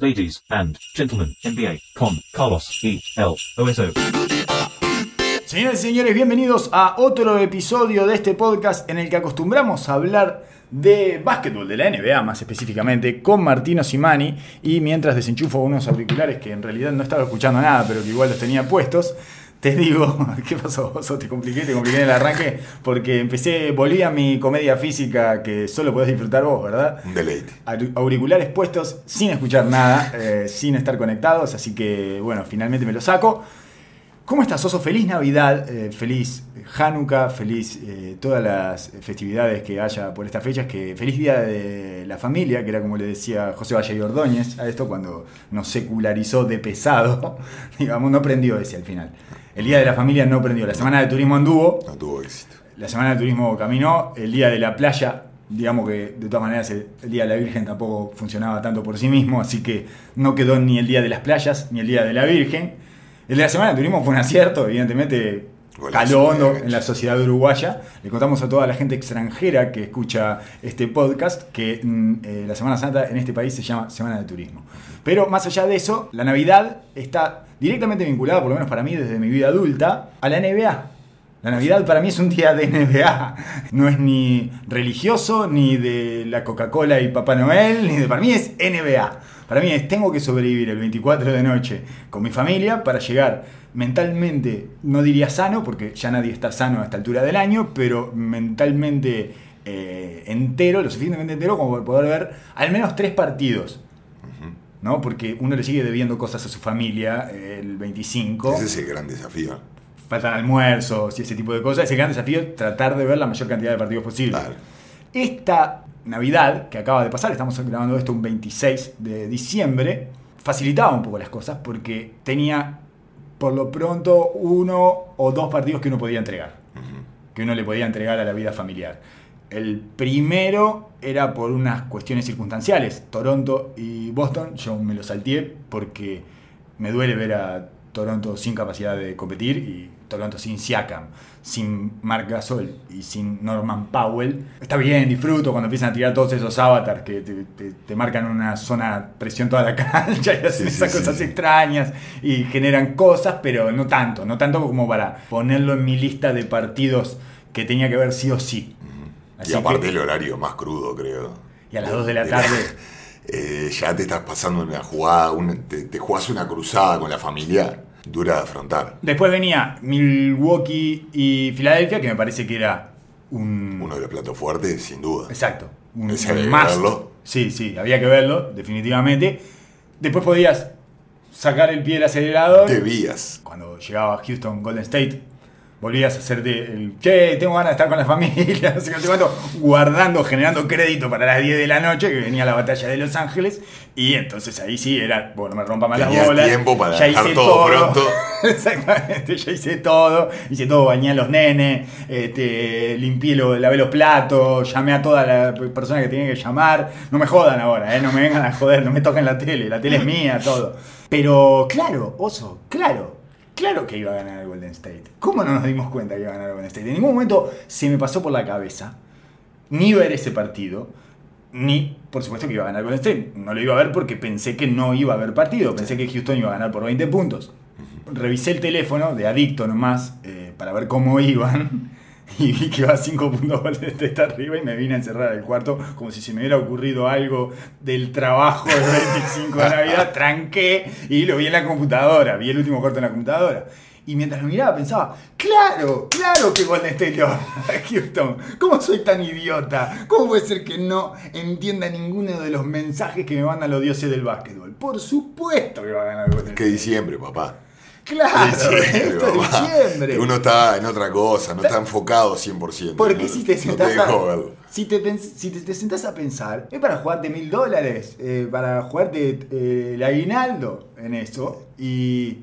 Ladies and gentlemen, NBA con Carlos E. L. OSO. Señoras y señores, bienvenidos a otro episodio de este podcast en el que acostumbramos a hablar de básquetbol, de la NBA más específicamente, con Martino Simani y mientras desenchufo unos auriculares que en realidad no estaba escuchando nada, pero que igual los tenía puestos, te digo, ¿qué pasó? Oso? Te compliqué, te compliqué en el arranque porque empecé, volví a mi comedia física que solo podés disfrutar vos, ¿verdad? Un deleite. Aur- Auriculares puestos sin escuchar nada, eh, sin estar conectados, así que bueno, finalmente me lo saco. ¿Cómo estás, Oso? Feliz Navidad, eh, feliz Hanukkah, feliz eh, todas las festividades que haya por estas fechas, que feliz Día de la Familia, que era como le decía José Valle y Ordóñez a esto cuando nos secularizó de pesado, digamos, no prendió ese al final. El Día de la Familia no prendió, la Semana de Turismo anduvo, No tuvo éxito. la Semana de Turismo caminó, el Día de la Playa, digamos que de todas maneras el, el Día de la Virgen tampoco funcionaba tanto por sí mismo, así que no quedó ni el Día de las Playas ni el Día de la Virgen. El de la Semana de Turismo fue un acierto, evidentemente caló hondo en la sociedad uruguaya. Le contamos a toda la gente extranjera que escucha este podcast que mm, eh, la Semana Santa en este país se llama Semana de Turismo. Pero más allá de eso, la Navidad está directamente vinculada, por lo menos para mí desde mi vida adulta, a la NBA. La Navidad para mí es un día de NBA. No es ni religioso, ni de la Coca-Cola y Papá Noel, ni de. Para mí es NBA. Para mí es tengo que sobrevivir el 24 de noche con mi familia para llegar mentalmente, no diría sano, porque ya nadie está sano a esta altura del año, pero mentalmente eh, entero, lo suficientemente entero como para poder ver al menos tres partidos. ¿no? Porque uno le sigue debiendo cosas a su familia eh, el 25 Ese es el gran desafío. faltan almuerzos y ese tipo de cosas. Es el gran desafío es tratar de ver la mayor cantidad de partidos posible. Claro. Esta Navidad que acaba de pasar, estamos grabando esto un 26 de diciembre, facilitaba un poco las cosas porque tenía por lo pronto uno o dos partidos que uno podía entregar, que uno le podía entregar a la vida familiar. El primero era por unas cuestiones circunstanciales, Toronto y Boston, yo me lo salteé porque me duele ver a Toronto sin capacidad de competir y Toronto sin Siakam, sin Marc Gasol y sin Norman Powell. Está bien, disfruto cuando empiezan a tirar todos esos avatars que te, te- te marcan una zona presión toda la cancha y hacen Sí, esas sí, cosas sí. extrañas y generan cosas, pero no tanto, no tanto como para ponerlo en mi lista de partidos que tenía que ver sí o sí. Así y aparte que- el horario más crudo, creo. y a las 2 de la tarde. Eh, ya te estás pasando una jugada, te, te jugás una cruzada con la familia dura de afrontar. Después venía Milwaukee y Filadelfia, que me parece que era un. Uno de los platos fuertes, sin duda. Exacto. Un, Ese había que must. verlo. Sí, sí, había que verlo, definitivamente. Después podías sacar el pie del acelerador. Debías. Cuando llegaba Houston Golden State, volvías a hacerte el che, tengo ganas de estar con la familia, no sé qué, no sé cuánto, guardando, generando crédito para las 10 de la noche, que venía la batalla de Los Ángeles, y entonces ahí sí era, bueno, me rompa más las Tenías bolas. tiempo para ya dejar hice todo pronto. Exactamente, ya hice todo, hice todo, bañé a los nenes, este, limpié, lo, lavé los platos, llamé a toda la persona que tenía que llamar. No me jodan ahora, ¿eh? no me vengan a joder, no me toquen la tele, la tele es mía, todo. Pero claro, oso, claro, claro que iba a ganar el Golden State. ¿Cómo no nos dimos cuenta que iba a ganar el Golden State? En ningún momento se me pasó por la cabeza ni ver ese partido, ni por supuesto que iba a ganar Golden State. No lo iba a ver porque pensé que no iba a haber partido, pensé que Houston iba a ganar por 20 puntos. Revisé el teléfono de adicto nomás eh, para ver cómo iban y vi que iba a 5 puntos Golden State arriba y me vine a encerrar al cuarto como si se me hubiera ocurrido algo del trabajo del 25 de Navidad. Tranqué y lo vi en la computadora, vi el último corto en la computadora. Y mientras lo miraba pensaba, claro, claro que Golden State le va a Houston. ¿Cómo soy tan idiota? ¿Cómo puede ser que no entienda ninguno de los mensajes que me mandan los dioses del básquetbol? Por supuesto que va a ganar Golden Que State. diciembre, papá. Claro, Diciembre, esto es papá. diciembre. Uno está en otra cosa, no está enfocado 100%. Porque no, si te no sentás a, verlo. si te, si te, te sentás a pensar, es para jugarte mil dólares, eh, para jugarte eh, el aguinaldo en eso. Y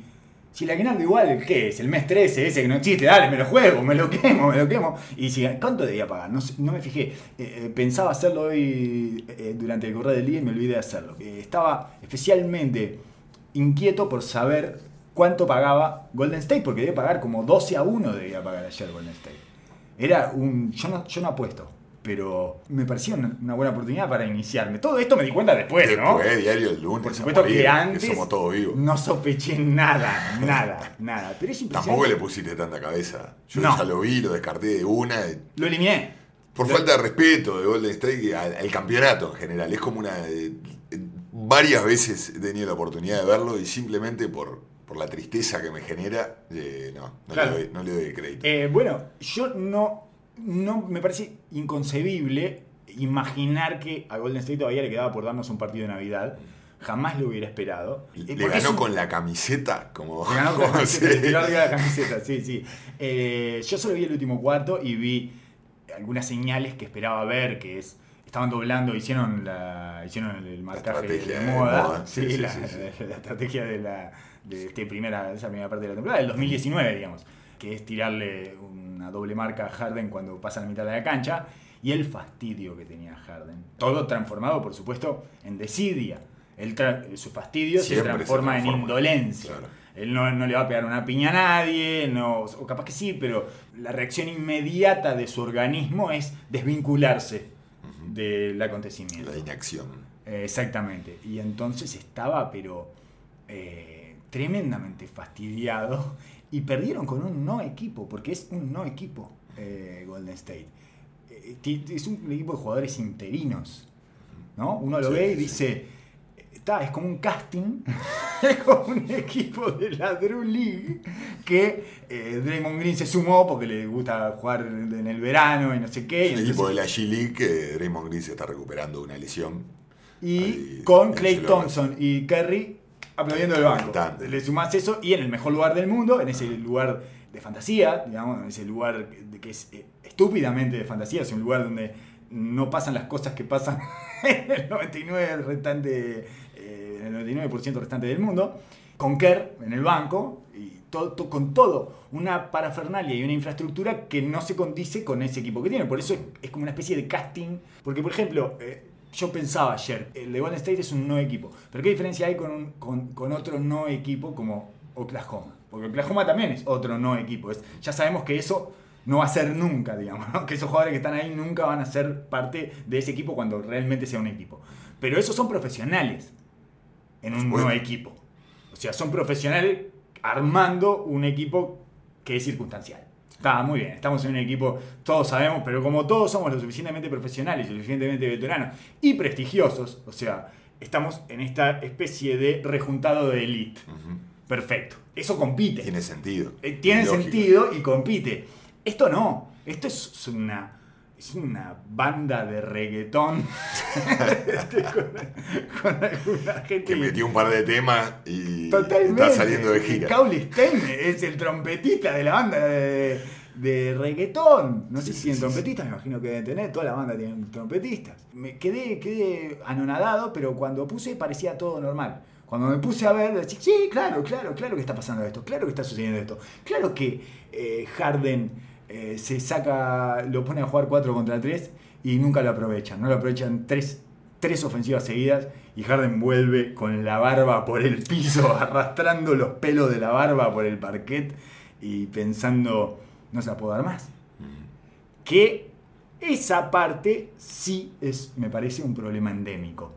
si el aguinaldo igual, ¿qué es? El mes 13, ese que no existe, dale, me lo juego, me lo quemo, me lo quemo. Y si, ¿cuánto debía pagar? No, no me fijé. Eh, eh, pensaba hacerlo hoy durante el correo del día y me olvidé de hacerlo. Estaba especialmente inquieto por saber cuánto pagaba Golden State, porque debía pagar como 12 a 1 debía pagar ayer Golden State. Era un. Yo no, yo no apuesto. pero me parecía una, una buena oportunidad para iniciarme. Todo esto me di cuenta después, ¿no? Después, diario el lunes. Por supuesto morir, que antes somos todos vivos. no sospeché nada, nada, nada. Pero es impresionante. Tampoco le pusiste tanta cabeza. Yo No. ya lo vi, lo descarté de una. Lo eliminé. Por falta de respeto de Golden State al, al campeonato en general. Es como una. eh, varias veces he tenido la oportunidad de verlo y simplemente por, por la tristeza que me genera, eh, no, no, Claro. le doy, no le doy el crédito. Eh, bueno, yo no, no me parece inconcebible imaginar que a Golden State todavía le quedaba por darnos un partido de Navidad. Jamás lo hubiera esperado. Eh, le ganó un- con la camiseta, como. Le ganó con la camiseta, la camiseta, sí, sí. Eh, yo solo vi el último cuarto y vi algunas señales que esperaba ver, que es estaban doblando, hicieron la hicieron el marcaje de, moda, sí, sí, sí, sí, sí. la estrategia de la de este primera esa primera parte de la temporada del 2019, digamos, que es tirarle una doble marca a Harden cuando pasa la mitad de la cancha y el fastidio que tenía Harden. Todo transformado, por supuesto, en desidia. El su fastidio se transforma, en indolencia. Claro. Él no, no le va a pegar una piña a nadie, no, o capaz que sí, pero la reacción inmediata de su organismo es desvincularse del acontecimiento. La inacción. Eh, exactamente. Y entonces estaba, pero eh, tremendamente fastidiado. Y perdieron con un no equipo, porque es un no equipo eh, Golden State. Eh, es un equipo de jugadores interinos. ¿no? Uno lo Sí, ve y dice, está, es como un casting, es como un equipo de la Drew League que eh, Draymond Green se sumó porque le gusta jugar en el verano y no sé qué. El entonces- equipo de la G-League que Draymond Green se está recuperando de una lesión. Y Ahí, con Clay. Thompson y Curry aplaudiendo el banco. Le sumás eso y en el mejor lugar del mundo, en ese lugar de fantasía, digamos, en ese lugar que es eh, estúpidamente de fantasía, es un lugar donde no pasan las cosas que pasan en el 99 restante, eh, en el 99% restante del mundo, con Kerr en el banco y todo, to- con todo una parafernalia y una infraestructura que no se condice con ese equipo que tiene. Por eso es, es como una especie de casting. Porque, por ejemplo, eh, yo pensaba ayer, el de Golden State es un no equipo. Pero ¿qué diferencia hay con, un- con, con otro no equipo como Oklahoma? Porque Oklahoma también es otro no equipo. Es, ya sabemos que eso no va a ser nunca, digamos, ¿no? que esos jugadores que están ahí nunca van a ser parte de ese equipo cuando realmente sea un equipo. Pero esos son profesionales en un supuesto. no equipo. O sea, son profesionales armando un equipo que es circunstancial. Está muy bien, estamos en un equipo, todos sabemos, pero como todos somos lo suficientemente profesionales, lo suficientemente veteranos y prestigiosos, o sea, estamos en esta especie de rejuntado de elite. Perfecto. Eso compite. Tiene sentido. Eh, tiene sentido y compite. Esto no. Esto es una. Es una banda de reggaetón. Este, con, con alguna gente. Que metió un par de temas y Totalmente. está saliendo de gira. Cauli Stein es el trompetista de la banda de, de reggaetón. No sé si sí, tienen sí, trompetistas, me imagino que deben tener. Toda la banda tiene trompetistas. Me quedé, quedé anonadado, pero cuando puse parecía todo normal. Cuando me puse a ver, decía, sí, claro, claro, claro que está pasando esto, claro que está sucediendo esto. Claro que eh, Harden eh, se saca, lo pone a jugar 4 contra 3 y nunca lo aprovechan. No lo aprovechan tres, tres ofensivas seguidas y Harden vuelve con la barba por el piso, arrastrando los pelos de la barba por el parquet y pensando, no se la puedo dar más. Que esa parte sí es, me parece, un problema endémico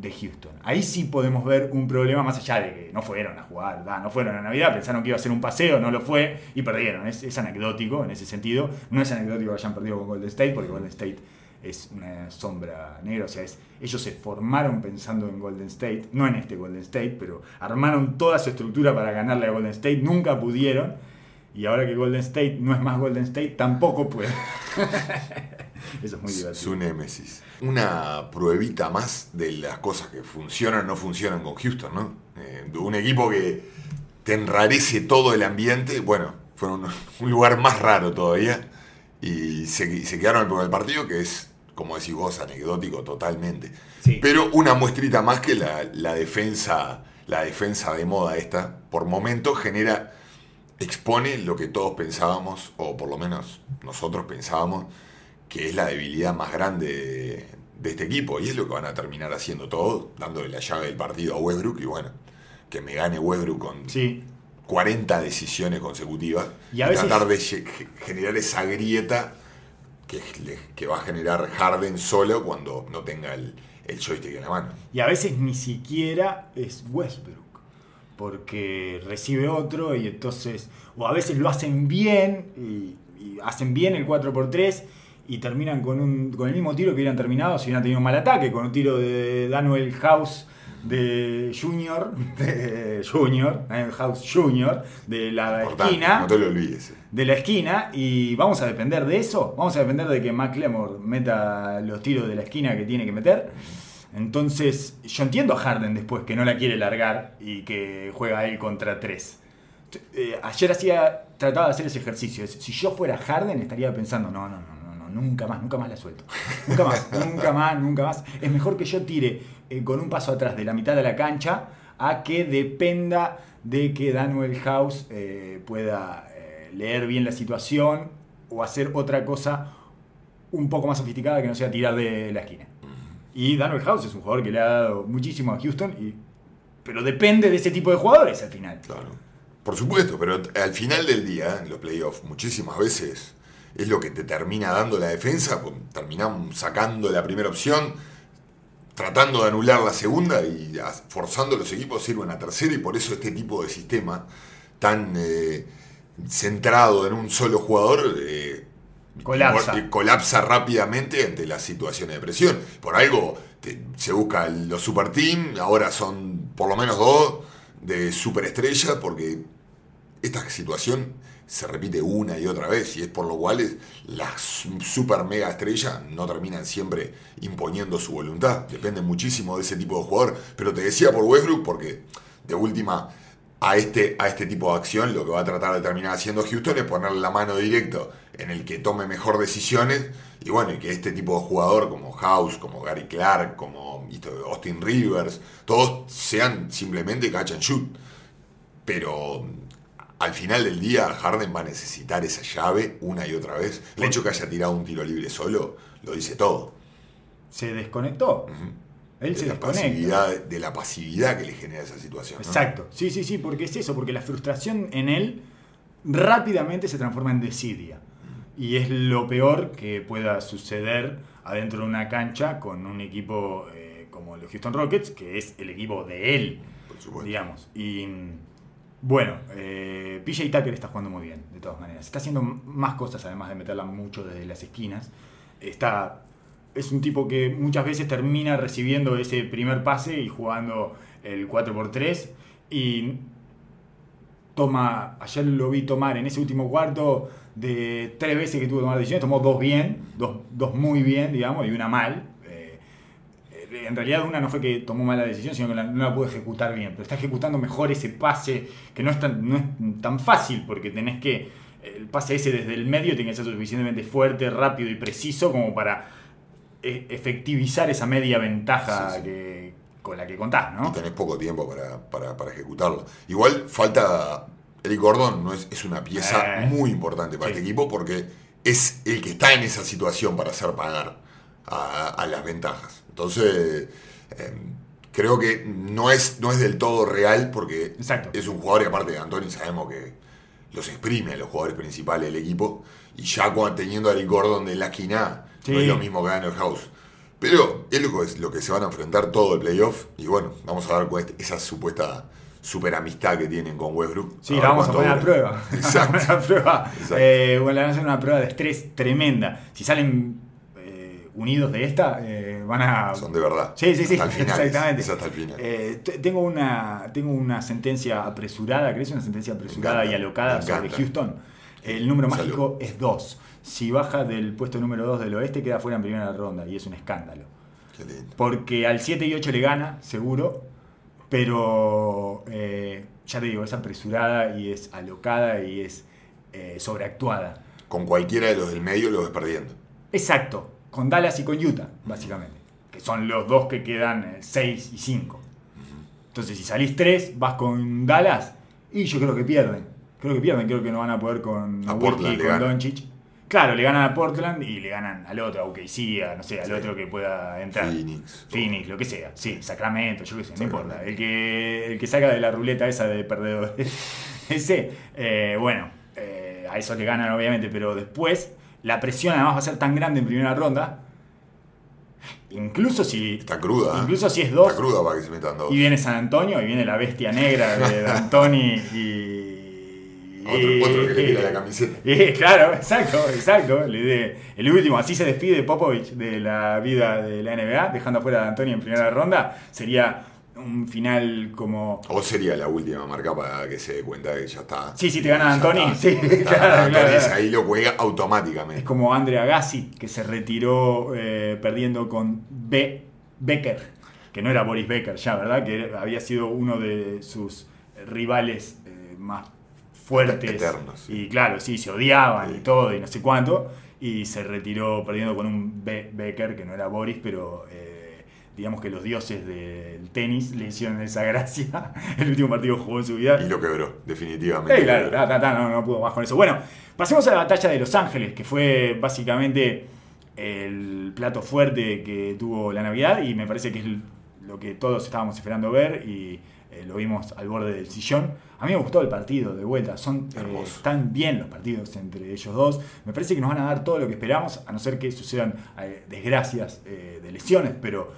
de Houston. Ahí sí podemos ver un problema más allá de que no fueron a jugar, no fueron a Navidad, pensaron que iba a ser un paseo, no lo fue y perdieron. Es, es anecdótico en ese sentido. No es anecdótico que hayan perdido con Golden State, porque Golden State es una sombra negra. O sea, es, ellos se formaron pensando en Golden State, no en este Golden State, pero armaron toda su estructura para ganarle a Golden State, nunca pudieron. Y ahora que Golden State no es más Golden State, tampoco puede. Eso es muy divertido. Su némesis. Una pruebita más de las cosas que funcionan o no funcionan con Houston, ¿no? Eh, un equipo que te enrarece todo el ambiente. Bueno, fue un, lugar más raro todavía. Y se, y se quedaron el partido, que es, como decís vos, anecdótico totalmente. Sí. Pero una muestrita más que la, la defensa, la defensa de moda esta, por momentos genera, expone lo que todos pensábamos, o por lo menos nosotros pensábamos, que es la debilidad más grande de, de este equipo. Y es lo que van a terminar haciendo todos, dándole la llave del partido a Westbrook. Y bueno, que me gane Westbrook con Sí, 40 decisiones consecutivas. Y a veces- tratar de ge- generar esa grieta que, va a generar Harden solo cuando no tenga el, el joystick en la mano. Y a veces ni siquiera es Westbrook. Porque recibe otro y entonces. O a veces lo hacen bien y, y hacen bien el 4x3 y terminan con, un, con el mismo tiro que hubieran terminado si hubieran tenido un mal ataque, con un tiro de Daniel House de Junior, de Junior, Daniel House Junior, de la Importante, esquina no te lo olvides. eh. de la esquina y vamos a depender de eso. Vamos a depender de que McLemore meta los tiros de la esquina que tiene que meter. Entonces, yo entiendo a Harden después que no la quiere largar y que juega él contra tres. Eh, ayer hacía, trataba de hacer ese ejercicio. Si yo fuera Harden, estaría pensando: no, no, no, nunca más, nunca más la suelto. Nunca más, nunca más, nunca más. Es mejor que yo tire eh, con un paso atrás de la mitad de la cancha a que dependa de que Daniel House eh, pueda eh, leer bien la situación o hacer otra cosa un poco más sofisticada que no sea tirar de la esquina. Y Daniel House es un jugador que le ha dado muchísimo a Houston, y, pero depende de ese tipo de jugadores al final. Claro. Por supuesto, pero al final del día, en los playoffs, muchísimas veces es lo que te termina dando la defensa. pues, Terminamos sacando la primera opción, tratando de anular la segunda y forzando a los equipos a ir a una tercera. Y por eso este tipo de sistema tan eh, centrado en un solo jugador eh, Colapsa. colapsa rápidamente ante las situaciones de presión. Por algo te- se busca los super team, ahora son por lo menos dos de superestrella, porque esta situación se repite una y otra vez, y es por lo cual las super mega estrellas no terminan siempre imponiendo su voluntad. Depende muchísimo de ese tipo de jugador. Pero te decía por Westbrook, porque de última a este, a este tipo de acción lo que va a tratar de terminar haciendo Houston es ponerle la mano directo en el que tome mejor decisiones y bueno, y que este tipo de jugador como House, como Gary Clark, como Austin Rivers, todos sean simplemente catch and shoot. Pero al final del día Harden va a necesitar esa llave una y otra vez. El hecho que haya tirado un tiro libre solo lo dice todo. Se desconectó. Él se De la, desconecta. pasividad, de la pasividad que le genera esa situación. ¿no? Exacto. Sí, sí, sí, porque es eso, porque la frustración en él rápidamente se transforma en desidia. Y es lo peor que pueda suceder adentro de una cancha con un equipo eh, como los Houston Rockets, que es el equipo de él, Por supuesto. digamos. Y bueno, eh, PJ Tucker está jugando muy bien, de todas maneras. Está haciendo más cosas, además de meterla mucho desde las esquinas. Está, es un tipo que muchas veces termina recibiendo ese primer pase y jugando el 4x3. Y toma, ayer lo vi tomar en ese último cuarto de tres veces que tuvo que tomar decisiones, tomó dos bien, dos, dos muy bien, digamos, y una mal. Eh, eh, en realidad una no fue que tomó mala decisión, sino que la- no la pudo ejecutar bien, pero está ejecutando mejor ese pase, que no es tan, no es tan fácil, porque tenés que, el pase ese desde el medio tiene que ser suficientemente fuerte, rápido y preciso como para eh, efectivizar esa media ventaja Sí, sí. Que, con la que contás, ¿no? y tenés poco tiempo para, para- para ejecutarlo. Igual falta. Eric Gordon no es, es una pieza Eh, muy importante para sí. este equipo porque es el que está en esa situación para hacer pagar a, a las ventajas. Entonces, eh, creo que no es, no es del todo real porque Exacto. es un jugador y aparte de Anthony sabemos que los exprime a los jugadores principales del equipo y ya cuando, teniendo a Eric Gordon de la esquina Sí. no es lo mismo que Daniel House. Pero es lo, que, es lo que se van a enfrentar todo el playoff. Y bueno, vamos a ver cuál es esa supuesta super amistad que tienen con Westbrook. Sí, la vamos a poner a dura. prueba. Exacto. Vamos a a prueba. Exacto. Eh, bueno, van a hacer una prueba de estrés tremenda. Si salen eh, unidos de esta, eh, van a. Son de verdad. Sí, sí, sí, Hasta el final. exactamente. Es hasta el final. Eh, tengo, una, tengo una sentencia apresurada, ¿crees? Una sentencia apresurada encanta, y alocada sobre. Houston. El número Salud. mágico es 2. Si baja del puesto número 2 del oeste, queda fuera en primera ronda y es un escándalo. Qué lindo. Porque al 7 y 8 le gana, seguro. Pero eh, ya te digo, es apresurada y es alocada y es sobreactuada. Con cualquiera de los del medio lo ves perdiendo. Exacto, con Dallas y con Utah, básicamente. Que son los dos que quedan 6 y 5. Entonces, si salís 3, vas con Dallas y yo creo que pierden. Creo que pierden, creo que no van a poder con A Portland y con. Doncic. Claro, le ganan a Portland y le ganan al otro, a OKC, a no sé, al Sí. otro que pueda entrar. Phoenix. Phoenix, lo que sea. Sí, Sacramento, yo qué sé, no importa. El que, el que saca de la ruleta esa de perdedores. Ese, eh, bueno, eh, a eso le ganan obviamente, pero después la presión además va a ser tan grande en primera ronda. Incluso si. Está cruda. ¿eh? Incluso si es dos. Está cruda para que se metan dos. Y viene San Antonio y viene la bestia negra de D'Antoni y. Otro, otro que le tira la camiseta. claro, exacto, exacto. El, último, así se despide Popovich de la vida de la NBA, dejando afuera a D'Antoni en primera ronda. Sería un final como. O sería la última marca para que se dé cuenta de que ya está. Sí, sí, te gana está. Sí, Está, claro, D'Antoni claro, es claro. ahí lo juega Es automáticamente. como Andre Agassi, que se retiró eh, perdiendo con B. Becker, que no era Boris Becker ya, ¿verdad? Que había sido uno de sus rivales eh, más fuertes. Eternos, sí. Y claro, sí, se odiaban y todo, y no sé cuánto. Y se retiró perdiendo con un B. Becker, que no era Boris, pero eh, digamos que los dioses del tenis le hicieron esa gracia. El último partido que jugó en su vida. Y lo quebró, definitivamente. Sí, claro, ta, ta, ta, no, no pudo más con eso. Bueno, pasemos a la batalla de Los Ángeles, que fue básicamente el plato fuerte que tuvo la Navidad y me parece que es lo que todos estábamos esperando ver y eh, lo vimos al borde del sillón. A mí me gustó el partido de vuelta, son eh, están bien los partidos entre ellos dos. Me parece que nos van a dar todo lo que esperamos, a no ser que sucedan eh, desgracias eh, de lesiones, pero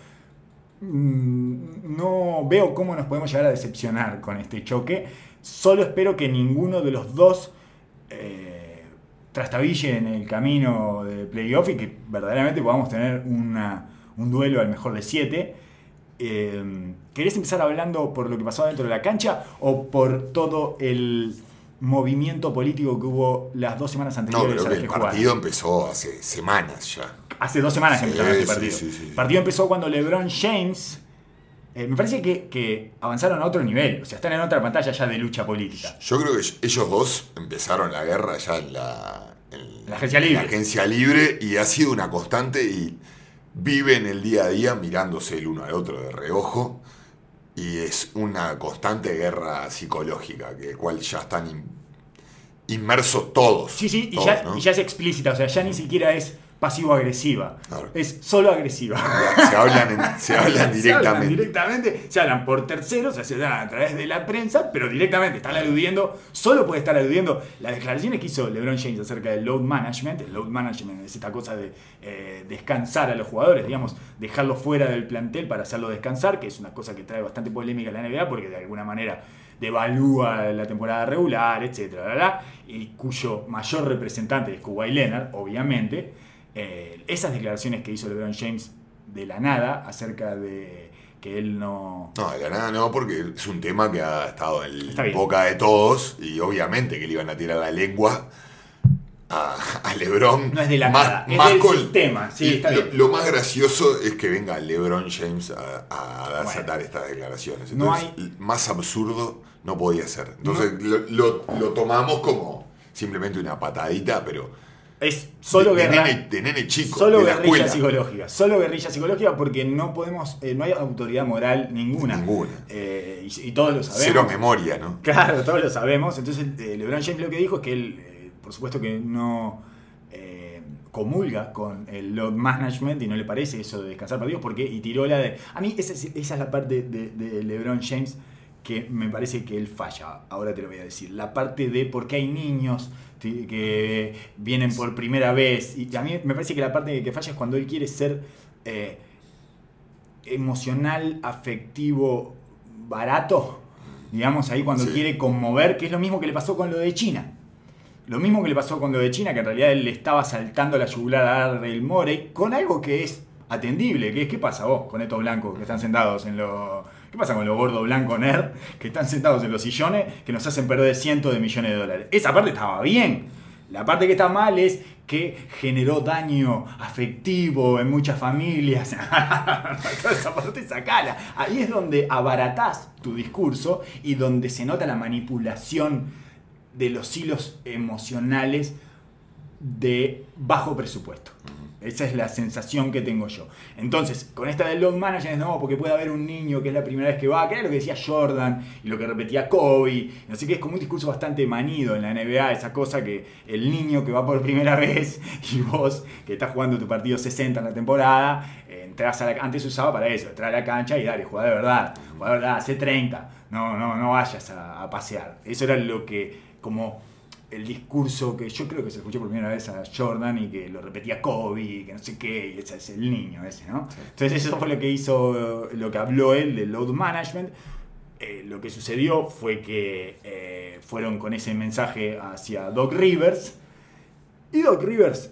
no veo cómo nos podemos llegar a decepcionar con este choque. Solo espero que ninguno de los dos eh, trastabille en el camino de playoff y que verdaderamente podamos tener una- un duelo al mejor de siete. Eh, ¿Querés empezar hablando por lo que pasó dentro de la cancha o por todo el movimiento político que hubo las dos semanas No, anteriores creo que las el partido empezó hace semanas ya. Hace dos semanas que empezaron este partido. El partido empezó cuando LeBron James. eh, me parece que, que avanzaron a otro nivel. O sea, están en otra pantalla ya de lucha política. Yo creo que ellos dos empezaron la guerra ya en la, en La agencia libre. la agencia libre y ha sido una constante y viven el día a día mirándose el uno al otro de reojo y es una constante guerra psicológica, que cual ya están in- inmersos todos. Sí, sí, y, ya, ¿no? y ya es explícita. O sea, ya ni siquiera es pasivo-agresiva. Claro. Es solo agresiva. Se hablan, en- se hablan Se hablan directamente. directamente, se hablan por terceros, se hablan a través de la prensa, pero directamente están aludiendo, solo puede estar aludiendo las declaraciones que hizo LeBron James acerca del load management. El load management es esta cosa de eh, descansar a los jugadores, digamos, dejarlos fuera del plantel para hacerlo descansar, que es una cosa que trae bastante polémica en la NBA porque de alguna manera devalúa la temporada regular, etcétera, y cuyo mayor representante es Kawhi Leonard, obviamente. Eh, esas declaraciones que hizo LeBron James de la nada acerca de que él no... No, de la nada no, porque es un tema que ha estado en bien. boca de todos y obviamente que le iban a tirar la lengua a, a Lebron. No es de la más, nada, es más del con- sistema, sí, y está lo, bien. lo más gracioso es que venga LeBron James a, a dar- estas declaraciones. No Entonces, más absurdo no podía ser. Entonces lo, lo- lo tomamos como simplemente una patadita, pero Es solo de, de guerra... nene, de nene chico, Solo de guerrilla escuela. psicológica, solo guerrilla psicológica porque no podemos, eh, no hay autoridad moral ninguna. Ninguna. Eh, y, y todos lo sabemos. Cero memoria, ¿no? Claro, todos lo sabemos. Entonces, eh, LeBron James lo que dijo es que él, por supuesto que no comulga con el load management y no le parece eso de descansar partidos porque y tiró la de... A mí esa, es- esa es la parte de, de LeBron James que me parece que él falla. Ahora te lo voy a decir. La parte de por qué hay niños que vienen por primera vez. Y a mí me parece que la parte que falla es cuando él quiere ser eh, emocional, afectivo, barato. Digamos ahí cuando Sí. quiere conmover, que es lo mismo que le pasó con lo de China. Lo mismo que le pasó con lo de China, que en realidad él le estaba saltando la yugular a Daryl Morey, con algo que es atendible, que es ¿qué pasa vos con estos blancos que están sentados en los... ¿Qué pasa con los gordos blancos nerd que están sentados en los sillones que nos hacen perder cientos de millones de dólares? Esa parte estaba bien. La parte que está mal es que generó daño afectivo en muchas familias. Esa parte sacala. Ahí es donde abaratás tu discurso y donde se nota la manipulación de los hilos emocionales de bajo presupuesto. Esa es la sensación que tengo yo. Entonces, con esta del load management, no, porque puede haber un niño que es la primera vez que va, que era lo que decía Jordan y lo que repetía Kobe. Así que es como un discurso bastante manido en la NBA, esa cosa que el niño que va por primera vez y vos que estás jugando tu partido 60 en la temporada, eh, entras a la, antes usaba para eso, entrar a la cancha y dale, jugar de verdad, jugar de verdad, hace 30, no, no, no vayas a, a pasear. Eso era lo que como el discurso que yo creo que se escuchó por primera vez a Jordan y que lo repetía Kobe, y que no sé qué, y ese es el niño ese, ¿no? Entonces eso fue lo que hizo, lo que habló él del load management. Eh, lo que sucedió fue que eh, fueron con ese mensaje hacia Doc Rivers y Doc Rivers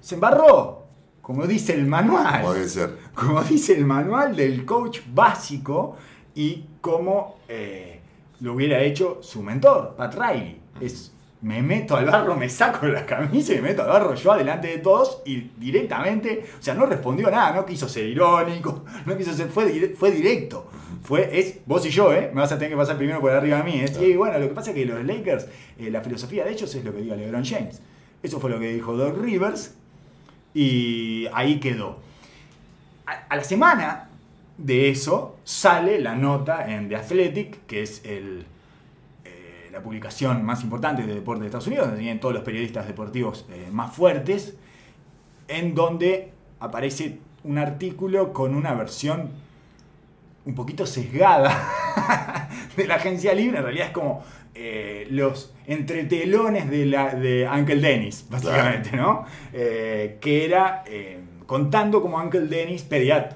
se embarró, como dice el manual Puede ser. como dice el manual del coach básico y como eh, lo hubiera hecho su mentor, Pat Riley. Es, me meto al barro, me saco la camisa y me meto al barro yo adelante de todos y directamente, o sea, no respondió nada, no quiso ser irónico, no quiso ser, fue, fue directo. Fue, es vos y yo, ¿eh? Me vas a tener que pasar primero por arriba de mí. ¿eh? Y bueno, lo que pasa es que los Lakers, eh, la filosofía de ellos es lo que diga LeBron James. Eso fue lo que dijo Doc Rivers y ahí quedó. A, a la semana de eso sale la nota en The Athletic, que es el, la publicación más importante de deporte de Estados Unidos, donde tienen todos los periodistas deportivos eh, más fuertes, en donde aparece un artículo con una versión un poquito sesgada de la agencia libre. En realidad es como eh, los entretelones de, la, de Uncle Dennis, básicamente, ¿no? Eh, que era contando como Uncle Dennis pedía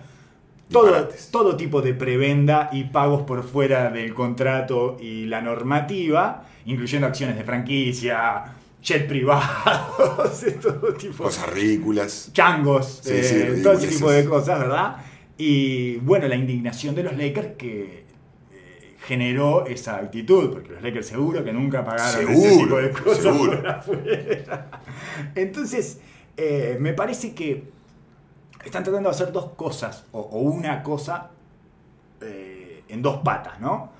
todo, todo tipo de prebenda y pagos por fuera del contrato y la normativa, incluyendo acciones de franquicia, jet privados, de todo tipo Cosas ridículas. changos, Sí, eh, todo ese tipo de cosas, ¿verdad? Y bueno, la indignación de los Lakers que eh, generó esa actitud, porque los Lakers seguro que nunca pagaron ese Seguro, tipo de cosas seguro. por. Entonces, eh, me parece que están tratando de hacer dos cosas, o, o una cosa eh, en dos patas, ¿no?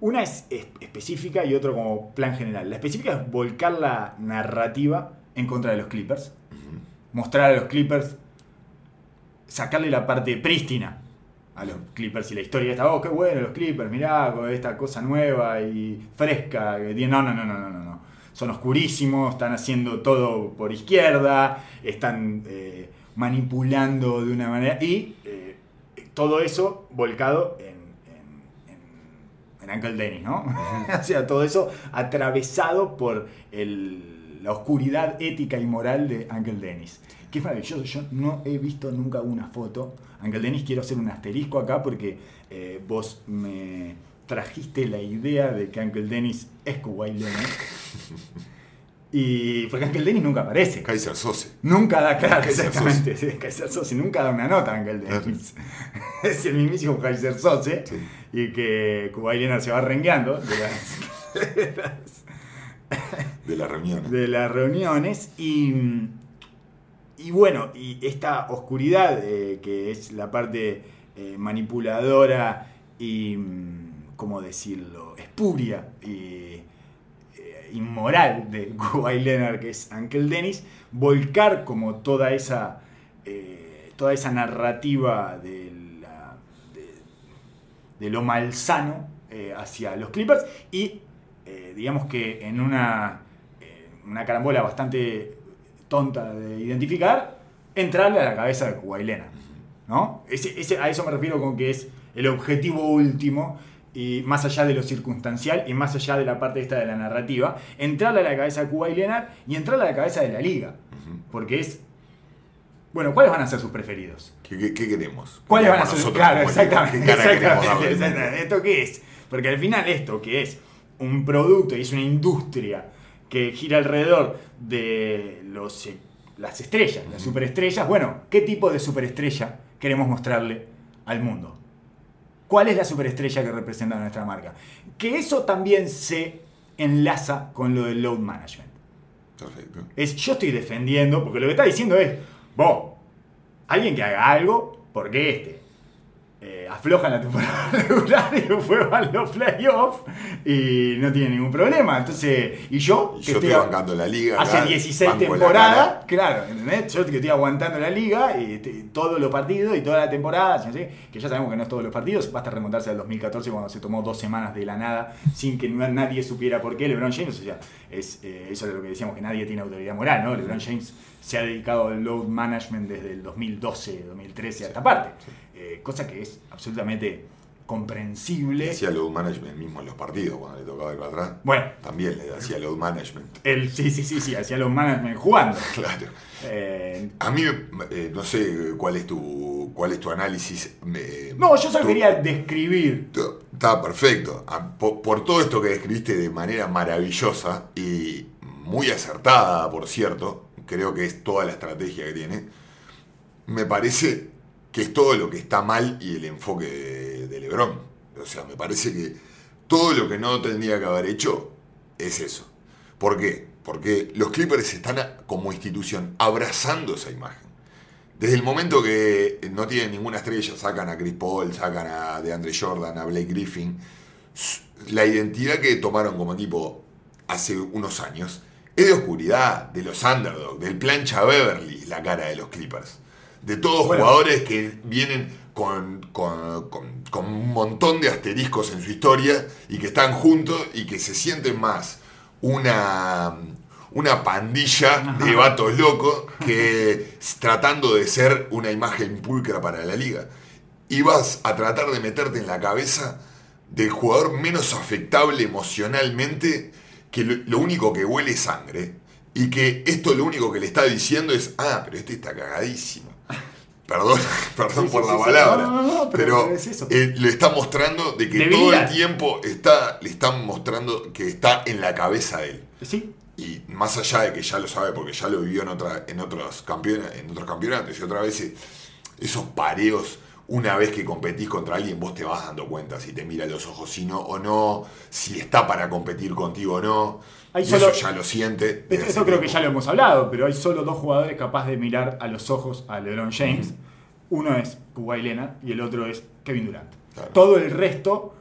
Una es es- específica y otro como plan general. La específica es volcar la narrativa en contra de los Clippers. Mostrar a los Clippers, sacarle la parte prístina a los Clippers y la historia esta, oh, qué bueno los Clippers, mirá, con esta cosa nueva y fresca. que tienen". No, no, no, no, no, no, no. Son oscurísimos, están haciendo todo por izquierda, están eh, manipulando de una manera. Y eh, todo eso volcado en, en, en- en Uncle Dennis, ¿no? o sea, todo eso atravesado por el- la oscuridad ética y moral de Uncle Dennis. Que es maravilloso, yo no he visto nunca una foto. Uncle Dennis, quiero hacer un asterisco acá porque eh, vos me trajiste la idea de que Uncle Dennis es Kuwait Leonard. Y porque Uncle Dennis nunca aparece. Kaiser Sose. Nunca da, claro, Kaiser exactamente. sí, Kaiser Sose nunca da una nota, Uncle Dennis. es el mismísimo Kaiser Sose. Sí. Y que Kuwait Leonard se va rengueando de las, de las- De reunión. de las reuniones. Y, y bueno, y esta oscuridad, eh, que es la parte eh, manipuladora y, mm, ¿cómo decirlo?, espuria y inmoral de Leonard, que es Uncle Dennis, volcar como toda esa, eh, toda esa narrativa de, lo malsano eh, hacia los Clippers y eh, digamos que en una, una carambola bastante tonta de identificar, entrarle a la cabeza de Leonard. ¿no? A eso me refiero con que es el objetivo último y más allá de lo circunstancial y más allá de la parte esta de la narrativa, entrarle a la cabeza de Kuwait Leonard y entrarle a la cabeza de la liga. Porque es... Bueno, ¿cuáles van a ser sus preferidos? ¿Qué, qué- qué queremos? ¿Cuáles van a ser? Claro, como exactamente. ¿Qué cara queremos exactamente. ¿Esto qué es? Porque al final esto que es un producto y es una industria que gira alrededor de los, eh, las estrellas, las superestrellas, bueno, ¿qué tipo de superestrella queremos mostrarle al mundo? ¿Cuál es la superestrella que representa nuestra marca? Que eso también se enlaza con lo del load management. Perfecto. Es yo estoy defendiendo, porque lo que está diciendo es, vos, alguien que haga algo, porque este eh, afloja en la temporada regular y después van los playoffs y no tiene ningún problema. Entonces, y yo, Y que yo estoy bancando la liga. Hace acá, 16 banco la temporadas, claro, ¿entendés? Yo que estoy aguantando la liga y este, todos los partidos y toda la temporada, ¿sí? que ya sabemos que no es todos los partidos, basta remontarse al 2014 cuando se tomó dos semanas de la nada sin que na- nadie supiera por qué LeBron James, o sea, es, eh, eso es lo que decíamos, que nadie tiene autoridad moral, ¿no? LeBron James se ha dedicado al load management desde el 2012, 2013 a esta parte, Eh, cosa que es absolutamente comprensible. Hacía load management mismo en los partidos cuando le tocaba ir para atrás. Bueno, También le hacía load management. él sí, sí, sí, sí, hacía los management jugando. Claro. Eh, A mí, eh, no sé cuál es tu, cuál es tu análisis. me- no, yo solo tu- quería describir. Está perfecto. Ah, Por, por todo esto que describiste de manera maravillosa y muy acertada, por cierto, creo que es toda la estrategia que tiene, me parece que es todo lo que está mal y el enfoque de, Lebron. O sea, me parece que todo lo que no tendría que haber hecho es eso. ¿Por qué? Porque los Clippers están como institución abrazando esa imagen. Desde el momento que no tienen ninguna estrella, sacan a Chris Paul, sacan a DeAndre Jordan, a Blake Griffin, la identidad que tomaron como equipo hace unos años es de oscuridad, de los underdogs, del plancha Beverly, la cara de los Clippers. De todos Bueno. jugadores que vienen con, con- con- con un montón de asteriscos en su historia y que están juntos y que se sienten más una, una pandilla de vatos locos que tratando de ser una imagen pulcra para la liga. Y vas a tratar de meterte en la cabeza del jugador menos afectable emocionalmente, que lo, lo único que huele es sangre, y que esto lo único que le está diciendo es, ah, pero este está cagadísimo. Perdón, perdón Sí, por sí, la sí. palabra. No, no, no, pero pero es eso. eh, le está mostrando de que todo el tiempo está, le están mostrando que está en la cabeza de él. Sí, Y más allá de que ya lo sabe, porque ya lo vivió en, otra, en, otros, campeona- en otros campeonatos y otra vez eh, esos pareos, una vez que competís contra alguien, vos te vas dando cuenta si te mira a los ojos si no o no, si está para competir contigo o no. Hay y solo- eso ya lo siente. Eso creo que ya lo hemos hablado, pero hay solo dos jugadores capaces de mirar a los ojos a LeBron James. Uno es Kawhi Leonard y el otro es Kevin Durant. Claro. Todo el resto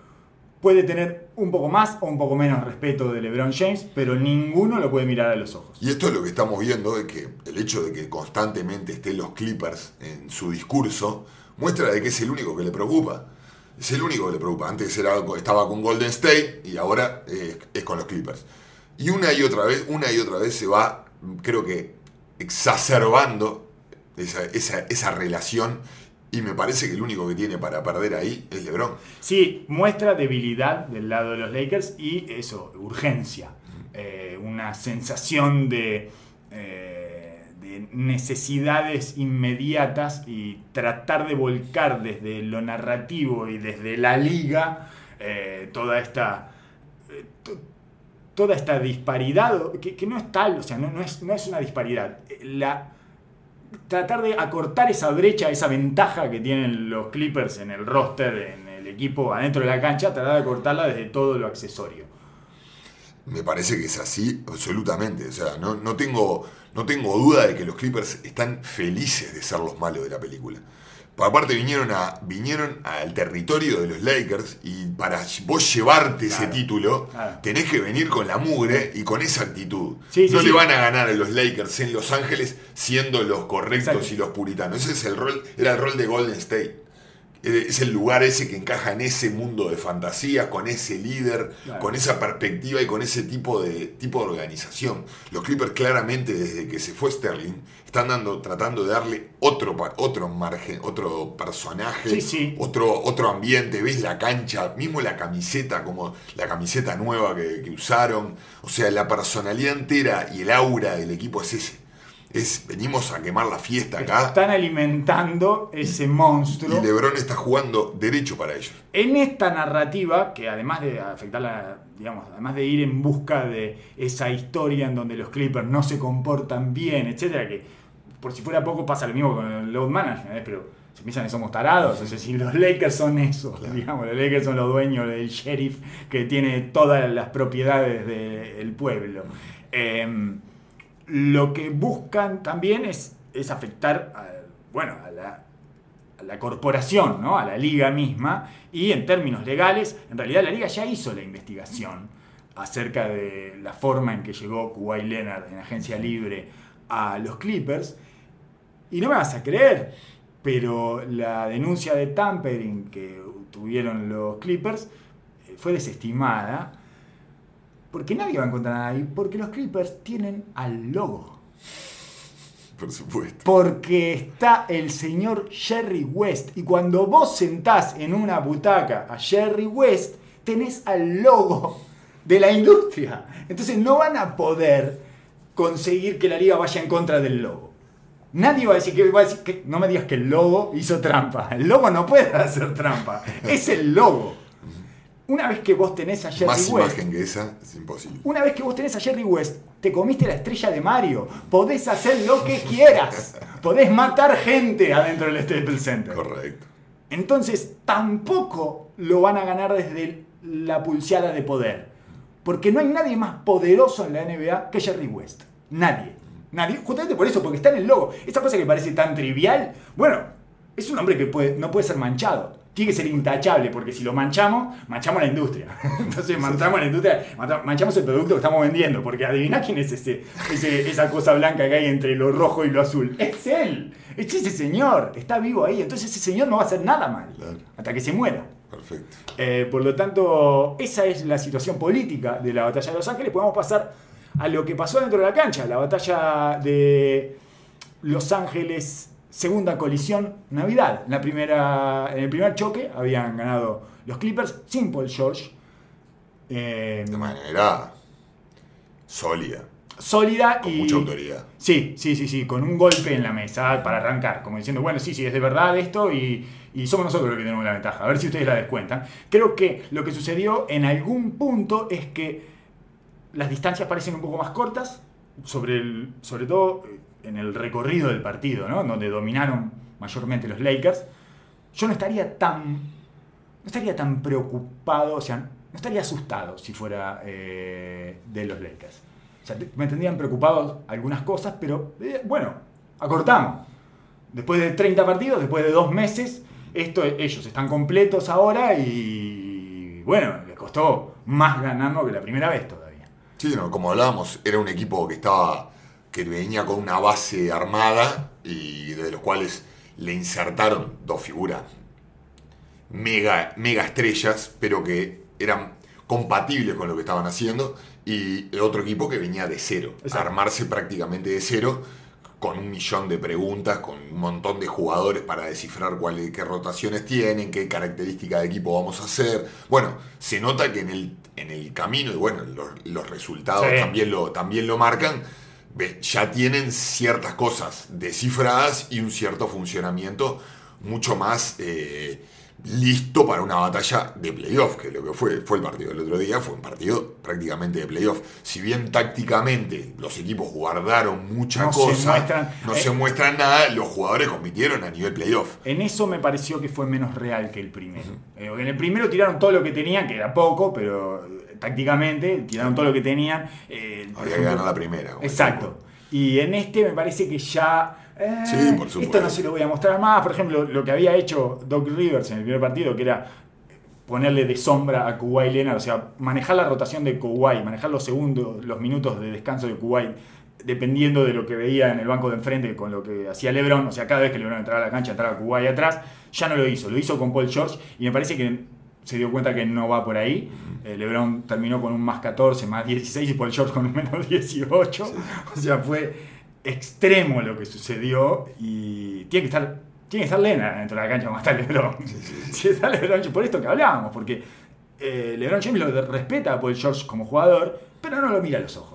puede tener un poco más o un poco menos respeto de LeBron James, pero ninguno lo puede mirar a los ojos. Y esto es lo que estamos viendo, de que el hecho de que constantemente estén los Clippers en su discurso, muestra de que es el único que le preocupa. Es el único que le preocupa. Antes era, estaba con Golden State y ahora eh, es con los Clippers. Y una y otra vez, una y otra vez se va, creo que, exacerbando esa, esa, esa relación. Y me parece que el único que tiene para perder ahí es LeBron. Sí, muestra debilidad del lado de los Lakers y eso, urgencia. Eh, una sensación de, eh, de necesidades inmediatas y tratar de volcar desde lo narrativo y desde la liga eh, toda esta. To- toda esta disparidad, que, que no es tal, o sea, no, no es, no es una disparidad. La, tratar de acortar esa brecha, esa ventaja que tienen los Clippers en el roster, en el equipo adentro de la cancha, tratar de cortarla desde todo lo accesorio. Me parece que es así, absolutamente. O sea, no, no, tengo, no tengo duda de que los Clippers están felices de ser los malos de la película. Aparte vinieron, a, vinieron al territorio de los Lakers y para vos llevarte ese título claro. tenés que venir con la mugre y con esa actitud. Sí, no sí. le van a ganar a los Lakers en Los Ángeles siendo los correctos Exacto. y los puritanos. Ese es el rol, era el rol de Golden State. Eh, Es el lugar ese que encaja en ese mundo de fantasía, con ese líder, Claro. con esa perspectiva y con ese tipo de, tipo de organización. Los Clippers claramente desde que se fue Sterling están dando, tratando de darle otro, otro margen, otro personaje, Sí, sí. Otro, otro ambiente. Ves la cancha, mismo la camiseta, como la camiseta nueva que, que usaron. O sea, la personalidad entera y el aura del equipo es ese. Es, venimos a quemar la fiesta acá Están alimentando ese monstruo. y LeBron está jugando derecho para ellos. En esta narrativa, que además de afectar la, digamos, además de ir en busca de esa historia en donde los Clippers no se comportan bien, etcétera, que por si fuera poco pasa lo mismo con el load management, ¿eh? pero se piensan que somos tarados, es decir, los Lakers son eso, digamos, los Lakers son los dueños del sheriff que tiene todas las propiedades del pueblo. Em, lo que buscan también es, es afectar a, bueno, a la, a la corporación, ¿no? a la liga misma, y en términos legales, en realidad la liga ya hizo la investigación acerca de la forma en que llegó Kuwait Leonard en agencia libre a los Clippers, y no me vas a creer, pero la denuncia de tampering que tuvieron los Clippers eh, fue desestimada porque nadie va a encontrar nada ahí, porque los Clippers tienen al logo. Por supuesto. Porque está el señor Jerry West. Y cuando vos sentás en una butaca a Jerry West, tenés al logo de la industria. Entonces no van a poder conseguir que la liga vaya en contra del logo. Nadie va a decir que, va a decir que no me digas que el logo hizo trampa. El logo no puede hacer trampa. Es el logo. Una vez que vos tenés a Jerry Más West, imagen que esa es imposible. una vez que vos tenés a Jerry West, te comiste la estrella de Mario. Podés hacer lo que quieras. Podés matar gente adentro del Staples Center. Correcto. Entonces, tampoco lo van a ganar desde la pulseada de poder. Porque no hay nadie más poderoso en la NBA que Jerry West. Nadie. Nadie. Justamente por eso, porque está en el logo. Esa cosa que parece tan trivial, bueno, es un hombre que puede- no puede ser manchado. Tiene que ser intachable, porque si lo manchamos, manchamos la industria. Entonces manchamos la industria, mancha- manchamos el producto que estamos vendiendo, porque adivina quién es ese, ese- esa cosa blanca que hay entre lo rojo y lo azul. Es él, es ese señor, está vivo ahí. Entonces ese señor no va a hacer nada mal, Claro. hasta que se muera. Perfecto. Eh, por lo tanto, esa es la situación política de la batalla de Los Ángeles. Podemos pasar a lo que pasó dentro de la cancha, la batalla de Los Ángeles, segunda colisión, Navidad. En, la primera, en el primer choque habían ganado los Clippers sin Paul George. Eh, De manera sólida, sólida con y mucha autoridad. Sí, sí, sí, sí, con un golpe en la mesa para arrancar, como diciendo, bueno, sí, sí, es de verdad esto y, y somos nosotros los que tenemos la ventaja, a ver si ustedes la descuentan. Creo que lo que sucedió en algún punto es que las distancias parecen un poco más cortas, sobre, el, sobre todo en el recorrido del partido, ¿no? Donde dominaron mayormente los Lakers. Yo no estaría tan, no estaría tan preocupado, o sea, no estaría asustado si fuera eh, de los Lakers. O sea, me tendrían preocupados algunas cosas, pero eh, bueno, acortamos. Después de 30 partidos, después de dos meses, esto, ellos están completos ahora y bueno, les costó más ganarnos que la primera vez todavía. Sí, no, como hablábamos, era un equipo que estaba que venía con una base armada y de los cuales le insertaron dos figuras mega, mega estrellas, pero que eran compatibles con lo que estaban haciendo, y el otro equipo que venía de cero, armarse prácticamente de cero, con un millón de preguntas, con un montón de jugadores para descifrar cuáles, qué rotaciones tienen, qué característica de equipo vamos a hacer. Bueno, se nota que en el, en el camino, y bueno, los, los resultados Sí. también, lo, también lo marcan, ya tienen ciertas cosas descifradas y un cierto funcionamiento mucho más eh, listo para una batalla de playoff, que lo que fue, fue el partido del otro día, fue un partido prácticamente de playoff. Si bien tácticamente los equipos guardaron mucha No se cosa, muestran- no eh, se muestran nada, los jugadores compitieron a nivel playoff. En eso me pareció que fue menos real que el primero. Eh, en el primero tiraron todo lo que tenían, que era poco, pero eh, tácticamente tiraron todo lo que tenían. eh, por Había que ganar la primera. Exacto. Y en este me parece que ya. eh, Sí, por supuesto. Esto no se lo voy a mostrar más. Por ejemplo, lo que había hecho Doc Rivers en el primer partido, que era ponerle de sombra a Kuwait Leonard, o sea, manejar la rotación de Kuwait, manejar los segundos, los minutos de descanso de Kuwait, dependiendo de lo que veía en el banco de enfrente con lo que hacía LeBron, o sea, cada vez que LeBron entraba a la cancha, entraba Kuwait atrás, ya no lo hizo, lo hizo con Paul George y me parece que se dio cuenta que no va por ahí. Eh, LeBron terminó con un más 14, más 16 y Paul George con un menos 18. O sea, fue extremo lo que sucedió y tiene que estar, tiene que estar Lena dentro de la cancha como está LeBron. Si está LeBron, por esto que hablábamos, porque eh, LeBron James lo respeta a Paul George como jugador, pero no lo mira a los ojos.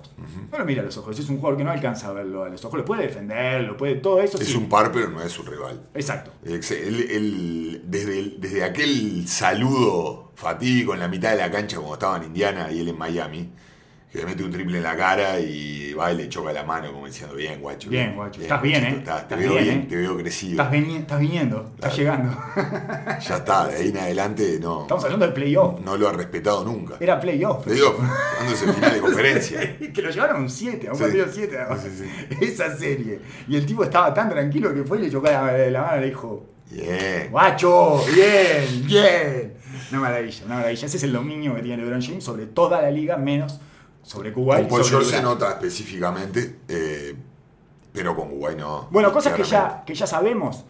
No lo mira a los ojos. Es un jugador que no alcanza a verlo a los ojos. Lo puede defender, lo puede todo eso. Es sí. un par, pero no es un rival. Exacto. Él- desde, el- desde aquel saludo fatídico en la mitad de la cancha cuando estaba en Indiana y él en Miami, que le mete un triple en la cara y va y le choca la mano como diciendo, bien, guacho. Bien, guacho. Estás bien, guachito, ¿eh? estás- te Estás veo bien, bien, ¿eh? te veo crecido. Estás, estás viniendo, estás llegando. Ya está, de ahí en adelante no, Estamos hablando del playoff. no lo ha respetado nunca. Era playoff. Digo, dándose el final de conferencia. que lo llevaron un 7, a un partido 7 además. Sí, sí, Esa serie. Y el tipo estaba tan tranquilo que fue y le chocó la, la mano y le dijo, Bien. guacho, bien, bien. Una maravilla, una maravilla. Ese es el dominio que tiene LeBron James sobre toda la liga, menos sobre Kuwait. Con Paul George se nota específicamente, eh, pero con Uruguay no. Bueno, cosas que ya, que ya sabemos.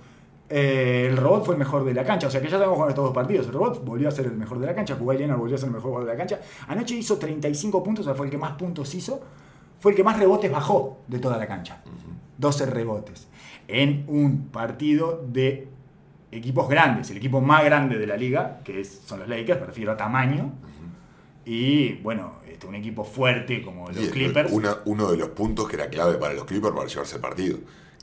Eh, el robot fue el mejor de la cancha, o sea que ya sabemos con estos dos partidos. El robot volvió a ser el mejor de la cancha, Kuwait Leonard volvió a ser el mejor jugador de la cancha. Anoche hizo 35 puntos, o sea, fue el que más puntos hizo. Fue el que más rebotes bajó de toda la cancha. 12 rebotes. En un partido de equipos grandes, el equipo más grande de la liga, que es- son los Lakers, me refiero a tamaño. Y bueno, este, un equipo fuerte como los Y Clippers. una- uno de los puntos que era clave para los Clippers para llevarse el partido.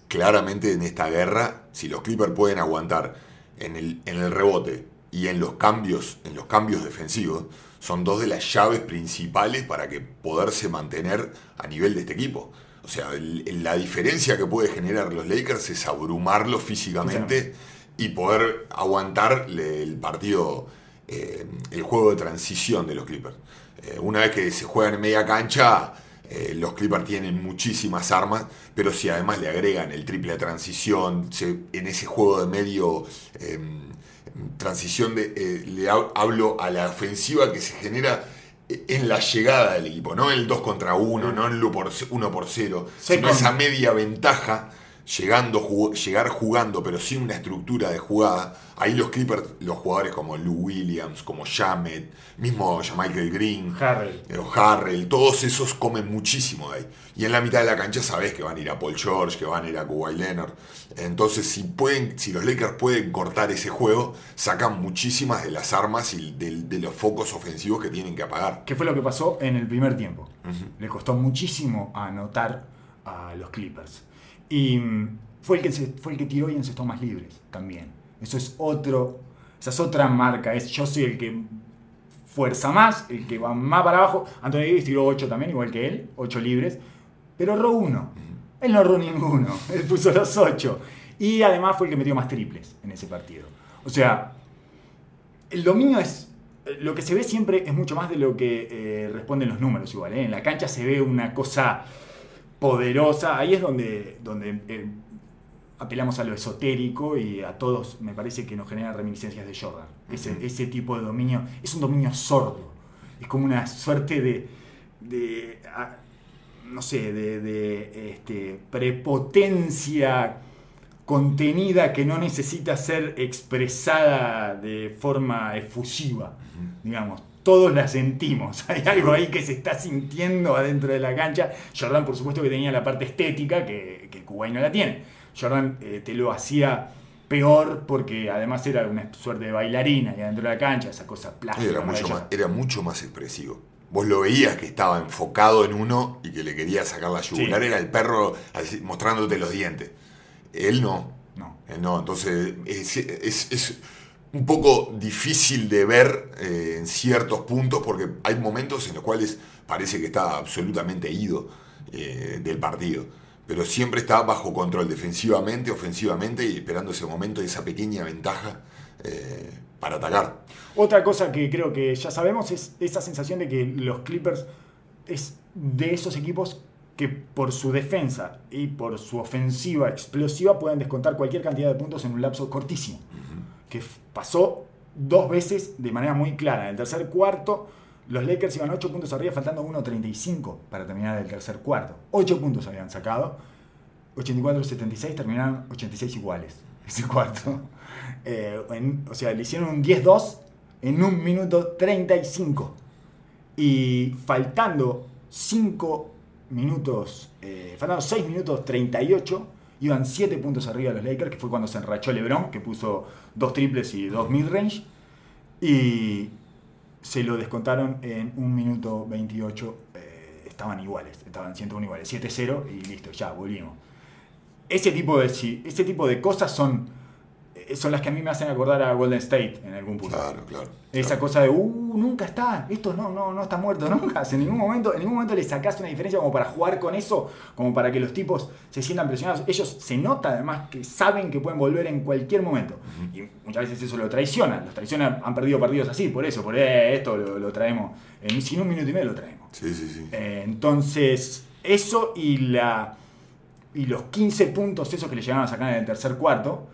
Claramente en esta guerra, si los Clippers pueden aguantar en el, en el rebote y en los cambios, en los cambios defensivos, son dos de las llaves principales para que poderse mantener a nivel de este equipo. O sea, el- la diferencia que puede generar los Lakers es abrumarlos físicamente y poder aguantar el partido, eh, el juego de transición de los Clippers. Eh, una vez que se juegan en media cancha, eh, los Clippers tienen muchísimas armas, pero si además le agregan el triple de transición, se- en ese juego de medio eh, transición, de, eh, le hab- hablo a la ofensiva que se genera en la llegada del equipo, no el 2 contra 1, no el 1 por 1 por 0, sino esa media ventaja, llegando, jug- llegar jugando, pero sin una estructura de jugada. Ahí los Clippers, los jugadores como Lou Williams, como Jamet, mismo Michael Green, Harrell. eh, Harrell, todos esos comen muchísimo de ahí. Y en la mitad de la cancha sabes que van a ir a Paul George, que van a ir a Kawhi Leonard. Entonces, si pueden, si los Lakers pueden cortar ese juego, sacan muchísimas de las armas y de, de los focos ofensivos que tienen que apagar. ¿Qué fue lo que pasó en el primer tiempo? Le costó muchísimo anotar a los Clippers. Y mm, fue el que, se- fue el que tiró y encestó más libres también. Eso es otro, esa es otra marca. Es yo soy el que fuerza más, el que va más para abajo. Anthony Davis tiró 8 también, igual que él, 8 libres. Pero erró uno. Él no erró ninguno. Él puso los 8. Y además fue el que metió más triples en ese partido. O sea, el dominio es. Lo que se ve siempre es mucho más de lo que eh, responden los números, igual. ¿eh? En la cancha se ve una cosa poderosa. Ahí es donde, donde eh, apelamos a lo esotérico y a todos me parece que nos genera reminiscencias de Jordan. Ese, ese tipo de dominio es un dominio sordo. Es como una suerte de. de no sé, de, de, este, prepotencia contenida que no necesita ser expresada de forma efusiva, digamos. Todos la sentimos. Hay algo ahí que se está sintiendo adentro de la cancha. Jordan, por supuesto, que tenía la parte estética que, que Kuwait no la tiene. Jordan eh, te lo hacía peor porque además era una suerte de bailarina y adentro de la cancha, esa cosa plástica. Era mucho, más, era mucho más expresivo. Vos lo veías que estaba enfocado en uno y que le quería sacar la yugular. Sí. Era el perro así, mostrándote los dientes. Él no. No. Él no. Entonces es, es- es un poco difícil de ver eh, en ciertos puntos porque hay momentos en los cuales parece que está absolutamente ido eh, del partido. Pero siempre está bajo control defensivamente, ofensivamente y esperando ese momento y esa pequeña ventaja eh, para atacar. Otra cosa que creo que ya sabemos es esa sensación de que los Clippers es de esos equipos que por su defensa y por su ofensiva explosiva pueden descontar cualquier cantidad de puntos en un lapso cortísimo. Que pasó dos veces de manera muy clara. En el tercer cuarto, los Lakers iban 8 puntos arriba, faltando 1.35 para terminar el tercer cuarto. 8 puntos habían sacado. 84-76 terminaron 86 iguales. Ese cuarto. Eh, en- o sea, le hicieron un 10-2 en un minuto 35. Y faltando 5 minutos, eh, faltando 6 minutos 38, iban 7 puntos arriba de los Lakers, que fue cuando se enrachó LeBron, que puso dos triples y dos midrange. Y se lo descontaron en un minuto 28. eh, estaban iguales, estaban 101 iguales, 7-0 y listo, ya volvimos. Ese tipo de, ese tipo de cosas son, son las que a mí me hacen acordar a Golden State en algún punto. Claro, claro. Esa claro. cosa de, uh, nunca está, esto no, no, no está muerto, nunca. En ningún momento, en ningún momento le sacás una diferencia como para jugar con eso, como para que los tipos se sientan presionados. Ellos se nota además que saben que pueden volver en cualquier momento. Y muchas veces eso lo traicionan. Los traicionan, han perdido partidos así, por eso, por eh, esto lo, lo traemos. En, sin un minuto y medio lo traemos. Sí, sí, sí. Eh, entonces, eso y la y los 15 puntos esos que le llegaron a sacar en el tercer cuarto,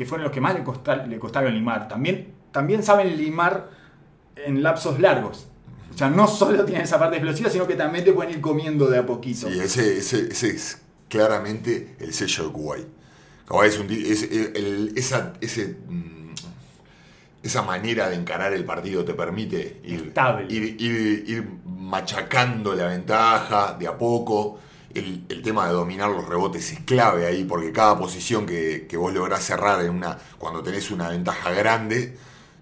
que fueron los que más le, costa- le costaron limar. También, también saben limar en lapsos largos. O sea, no solo tienen esa parte explosiva, sino que también te pueden ir comiendo de a poquito. Sí, ese, ese, ese es claramente el sello de Kuwait. Kawhi es un es- el- esa, ese, mm, esa manera de encarar el partido te permite ir, ir, ir- ir machacando la ventaja de a poco el, el tema de dominar los rebotes es clave ahí, porque cada posición que, que vos lográs cerrar en una, cuando tenés una ventaja grande,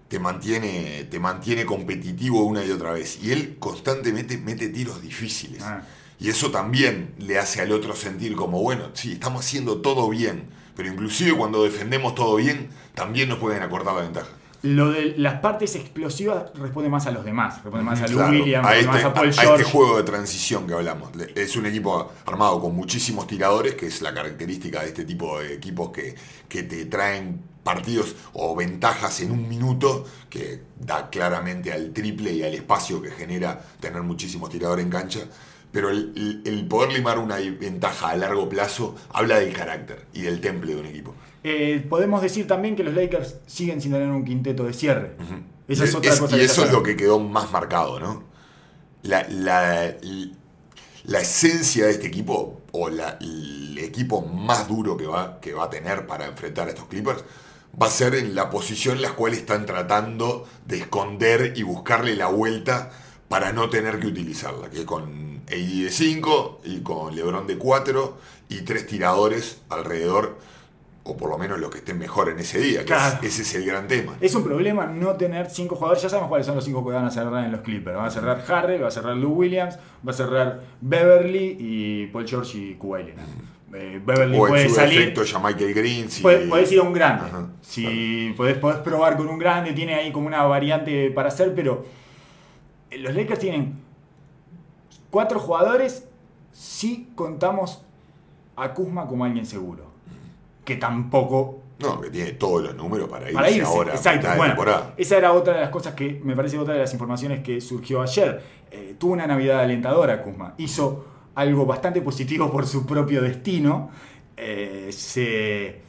te mantiene, te mantiene competitivo una y otra vez. Y él constantemente mete tiros difíciles. Ah. Y eso también le hace al otro sentir como, bueno, sí, estamos haciendo todo bien. Pero inclusive cuando defendemos todo bien, también nos pueden acortar la ventaja. Lo de las partes explosivas responde más a los demás. Responde más a Lou Claro, Williams, a, este, más a Paul a- a George. este juego de transición que hablamos. Es un equipo armado con muchísimos tiradores, que es la característica de este tipo de equipos que, que te traen partidos o ventajas en un minuto, que da claramente al triple y al espacio que genera tener muchísimos tiradores en cancha. Pero el- el poder limar una ventaja a largo plazo habla del carácter y del temple de un equipo. Eh, podemos decir también que los Lakers siguen sin tener un quinteto de cierre. Esa es otra cosa y que eso es lo que quedó más marcado, ¿no? La, la- la esencia de este equipo, o la- el equipo más duro que va, que va a tener para enfrentar a estos Clippers, va a ser en la posición en la cual están tratando de esconder y buscarle la vuelta para no tener que utilizarla, que es con AD de 5 y con LeBron de 4 y tres tiradores alrededor, o por lo menos los que estén mejor en ese día, que es- ese es el gran tema. Es un problema no tener cinco jugadores. Ya sabemos cuáles son los cinco que van a cerrar en los Clippers. Van a cerrar Harry, va a cerrar Lou Williams, va a cerrar Beverly y Paul George y Leonard. Eh, Beverly O en puede su salir. defecto ya Michael Green. si- Puedes, podés ir a un grande. Ajá, si podés, podés probar con un grande, tiene ahí como una variante para hacer, pero eh, los Lakers tienen cuatro jugadores si contamos a Kuzma como alguien seguro. Que tampoco No, que tiene todos los números para irse, para irse. ahora Exacto. Bueno, temporada. esa era otra de las cosas que me parece otra de las informaciones que surgió ayer. Eh, tuvo una Navidad alentadora, Kuzma. Hizo algo bastante positivo por su propio destino. Eh, se...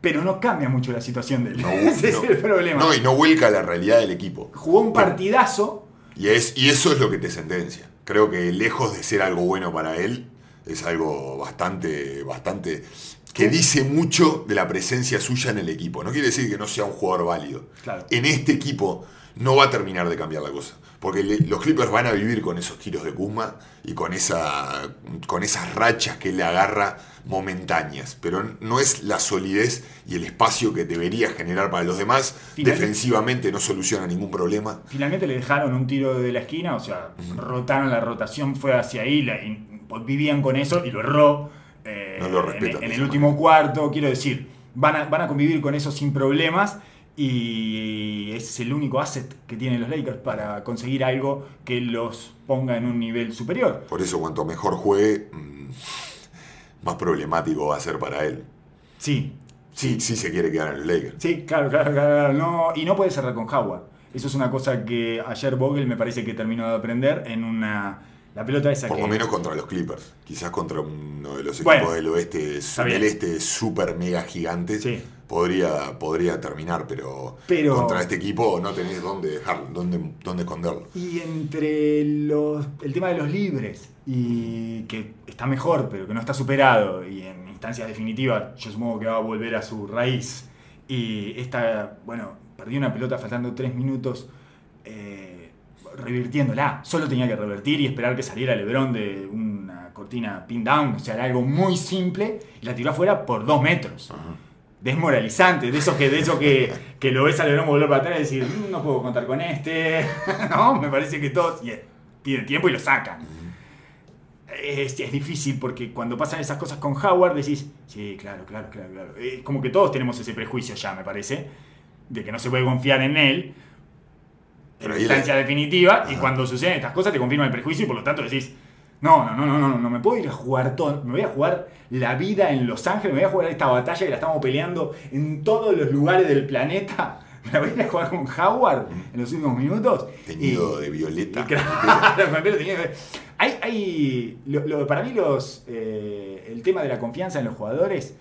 Pero no cambia mucho la situación de él. No, Ese no. es el problema. No, y no vuelca la realidad del equipo. Jugó un partidazo. Y, es, y eso es lo que te sentencia. Creo que lejos de ser algo bueno para él, es algo bastante, bastante que dice mucho de la presencia suya en el equipo. No quiere decir que no sea un jugador válido. Claro. En este equipo no va a terminar de cambiar la cosa. Porque le- los Clippers van a vivir con esos tiros de Kuzma y con, esa, con esas rachas que le agarra momentáneas. Pero no es la solidez y el espacio que debería generar para los demás. Finalmente- Defensivamente no soluciona ningún problema. Finalmente le dejaron un tiro de la esquina, o sea, rotaron la rotación, fue hacia ahí, la- y vivían con eso y lo erró. Eh, No lo en- respetan en, el último cuarto, quiero decir, van a, van a convivir con eso sin problemas y es el único asset que tienen los Lakers para conseguir algo que los ponga en un nivel superior. Por eso, cuanto mejor juegue, mm, más problemático va a ser para él. Sí, Si sí, se quiere quedar en el Lakers. Sí, claro, claro, claro. claro, No, y no puede cerrar con Howard. Eso es una cosa que ayer Vogel me parece que terminó de aprender en una... La pelota esa Por que... lo menos contra los Clippers. Quizás contra uno de los equipos Bueno, del oeste, del este super mega gigantes. Sí. Podría, podría terminar, pero, Pero- contra este equipo no tenés dónde dejarlo, dónde, dónde esconderlo. Y entre los, el tema de los libres, y que está mejor, pero que no está superado, y en instancias definitivas yo supongo que va a volver a su raíz, y esta, bueno, perdió una pelota faltando tres minutos, eh, revirtiéndola, solo tenía que revertir y esperar que saliera Lebron de una cortina pin down, o sea, era algo muy simple, y la tiró afuera por dos metros desmoralizante, de eso que, de eso que, que lo ves a Lebron volver para atrás y decir, "Mm, no puedo contar con este, no, me parece que todos, y eh, piden tiempo y lo sacan. Es, es difícil porque cuando pasan esas cosas con Howard decís, sí, claro, claro, claro, claro. Es como que todos tenemos ese prejuicio ya, me parece, de que no se puede confiar en él Ahí instancia la- definitiva, y cuando suceden estas cosas te confirma el prejuicio y por lo tanto decís, no, no, no, no, no, no, no me puedo ir a jugar todo, me voy a jugar la vida en Los Ángeles, me voy a jugar esta batalla que la estamos peleando en todos los lugares del planeta, me la voy a ir a jugar con Howard en los últimos minutos. Teñido Y- de violeta. y claro, con el pelo teñido de- hay, hay lo- lo- para mí los, eh, el tema de la confianza en los jugadores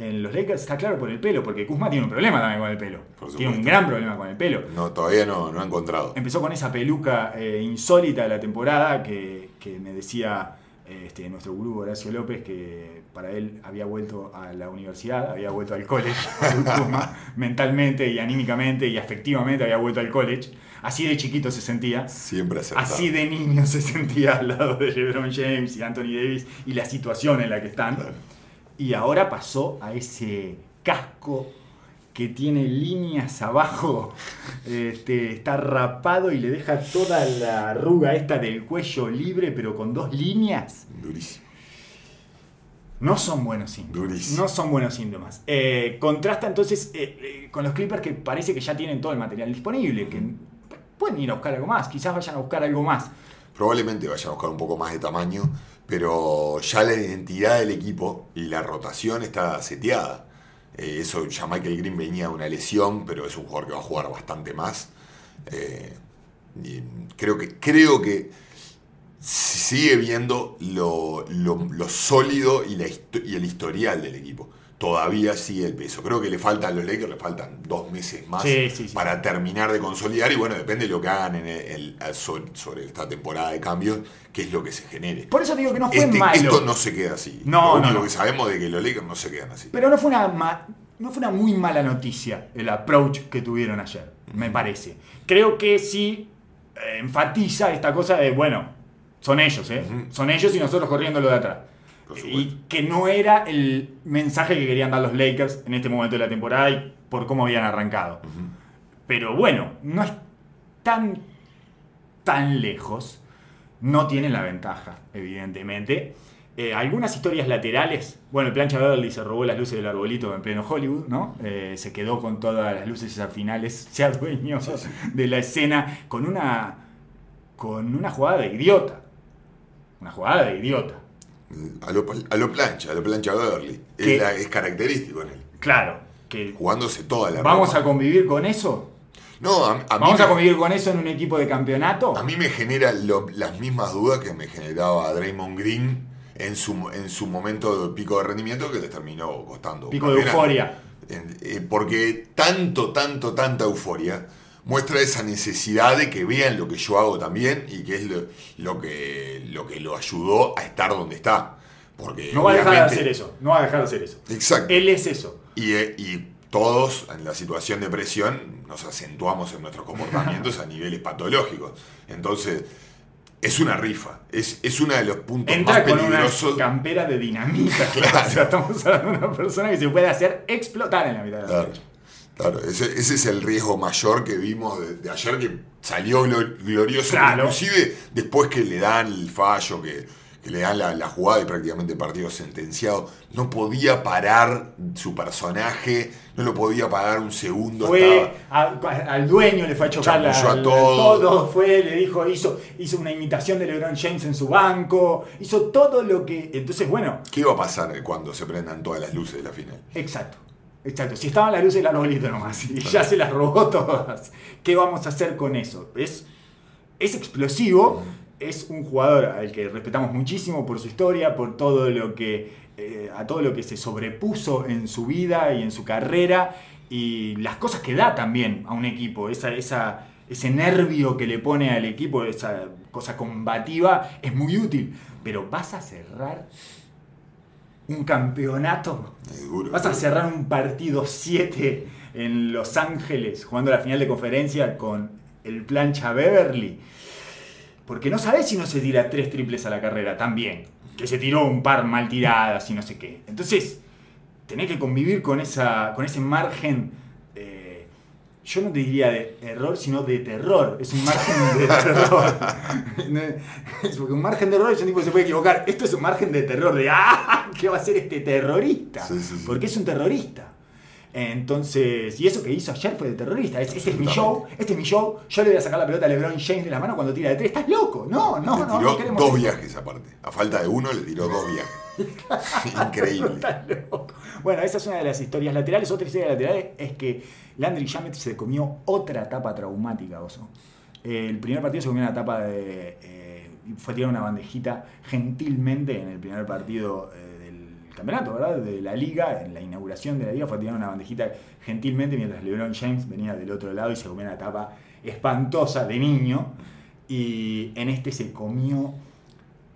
en los Lakers está claro por el pelo, porque Kuzma tiene un problema también con el pelo. Tiene un gran problema con el pelo. No, todavía no, no ha encontrado. Empezó con esa peluca eh, insólita de la temporada que, que me decía eh, este, nuestro gurú Horacio López que para él había vuelto a la universidad, había vuelto al college, Kuzma, mentalmente y anímicamente y afectivamente había vuelto al college. Así de chiquito se sentía. Siempre acertado. Así de niño se sentía al lado de LeBron James y Anthony Davis y la situación en la que están. Claro. Y ahora pasó a ese casco que tiene líneas abajo, este, está rapado y le deja toda la arruga esta del cuello libre, pero con dos líneas. Durísimo. No son buenos síntomas. Durísimo. No son buenos síntomas. Eh, contrasta entonces eh, eh, con los Clippers que parece que ya tienen todo el material disponible, que pueden ir a buscar algo más, quizás vayan a buscar algo más. Probablemente vayan a buscar un poco más de tamaño, pero ya la identidad del equipo y la rotación está seteada. Eh, eso ya Michael Green venía de una lesión, pero es un jugador que va a jugar bastante más. Eh, creo que creo que sigue viendo lo, lo- lo sólido y, la y el historial del equipo. Todavía sigue el peso. Creo que le faltan a los Lakers, le faltan dos meses más Sí, sí, sí. para terminar de consolidar. Y bueno, depende de lo que hagan en el- el- sobre, sobre esta temporada de cambios, qué es lo que se genere. Por eso digo que no fue Este- malo. esto no se queda así. No, lo no, único no. que sabemos de que los Lakers no se quedan así. Pero no fue una ma- no fue una muy mala noticia el approach que tuvieron ayer, me parece. Creo que sí eh, enfatiza esta cosa de, bueno, son ellos, ¿eh? Son ellos y nosotros corriendo lo de atrás. Y que no era el mensaje que querían dar los Lakers en este momento de la temporada y por cómo habían arrancado. Pero bueno, no es tan, tan lejos. No tienen la ventaja, evidentemente. Eh, algunas historias laterales. Bueno, el plancha Beverly se robó las luces del arbolito en pleno Hollywood, ¿no? Eh, se quedó con todas las luces esas finales, se adueñó de la escena con una, con una jugada de idiota. Una jugada de idiota. A lo, a lo plancha, a lo plancha Beverly. Es, la- es característico en él. Claro, que Jugándose toda la vamos a convivir con eso. No, a, a mí Vamos me- a convivir con eso en un equipo de campeonato. A mí me genera lo- las mismas dudas que me generaba Draymond Green en su, en su momento de pico de rendimiento que le terminó costando. Pico de euforia. Eh, porque tanto, tanto, tanta euforia muestra esa necesidad de que vean lo que yo hago también y que es lo, lo que, lo que lo ayudó a estar donde está. Porque No va a dejar de hacer eso. No va a dejar de hacer eso. Exacto. Él es eso. Y, eh, y todos en la situación de presión nos acentuamos en nuestros comportamientos a niveles patológicos. Entonces, es una rifa. Es, es uno de los puntos Entra más con peligrosos. una campera de dinamita. Claro. O sea, estamos hablando de una persona que se puede hacer explotar en la mitad de la Claro. Claro, ese, ese es el riesgo mayor que vimos de, de ayer que salió glo- glorioso, Claro. inclusive después que le dan el fallo, que, que le dan la, la jugada y prácticamente el partido sentenciado, no podía parar su personaje, no lo podía parar un segundo. Fue estaba- a- al dueño, le fue a chocar la, a todo. todo, fue, le dijo, hizo, hizo una imitación de LeBron James en su banco, hizo todo lo que. Entonces, bueno, ¿Qué iba a pasar cuando se prendan todas las luces de la final? Exacto. Exacto. Si estaban las luces del arbolito nomás y ya se las robó todas, ¿qué vamos a hacer con eso? Es, es explosivo, es un jugador al que respetamos muchísimo por su historia, por todo lo que eh, a todo lo que se sobrepuso en su vida y en su carrera y las cosas que da también a un equipo, esa, esa, ese nervio que le pone al equipo, esa cosa combativa, es muy útil. Pero vas a cerrar un campeonato Es duro. Vas a cerrar un partido 7 en Los Ángeles jugando la final de conferencia con el plancha Beverly. Porque no sabes si no se tira tres triples a la carrera también. Que se tiró un par mal tiradas y no sé qué. Entonces, tenés que convivir con, esa, con ese margen. Yo no te diría de error, sino de terror. Es un margen de terror. es porque un margen de error es un tipo que se puede equivocar. Esto es un margen de terror. De ¡ah! ¿Qué va a hacer este terrorista? Sí, sí, sí. Porque es un terrorista. Entonces, y eso que hizo ayer fue de terrorista. Es- Este es mi show, este es mi show. Yo le voy a sacar la pelota a LeBron James de la mano cuando tira de tres. ¿Estás loco? No, no, le no. tiró no queremos dos eso. viajes aparte. A falta de uno, le tiró dos viajes. Increíble. Bueno, esa es una de las historias laterales. Otra historia lateral es que Landry Shamet se comió otra etapa traumática, oso. El primer partido se comió una etapa de. eh, fue tirar una bandejita gentilmente en el primer partido eh, del campeonato, ¿verdad? De la liga, en la inauguración de la liga, fue tirar una bandejita gentilmente mientras LeBron James venía del otro lado y se comió una etapa espantosa de niño. Y en este se comió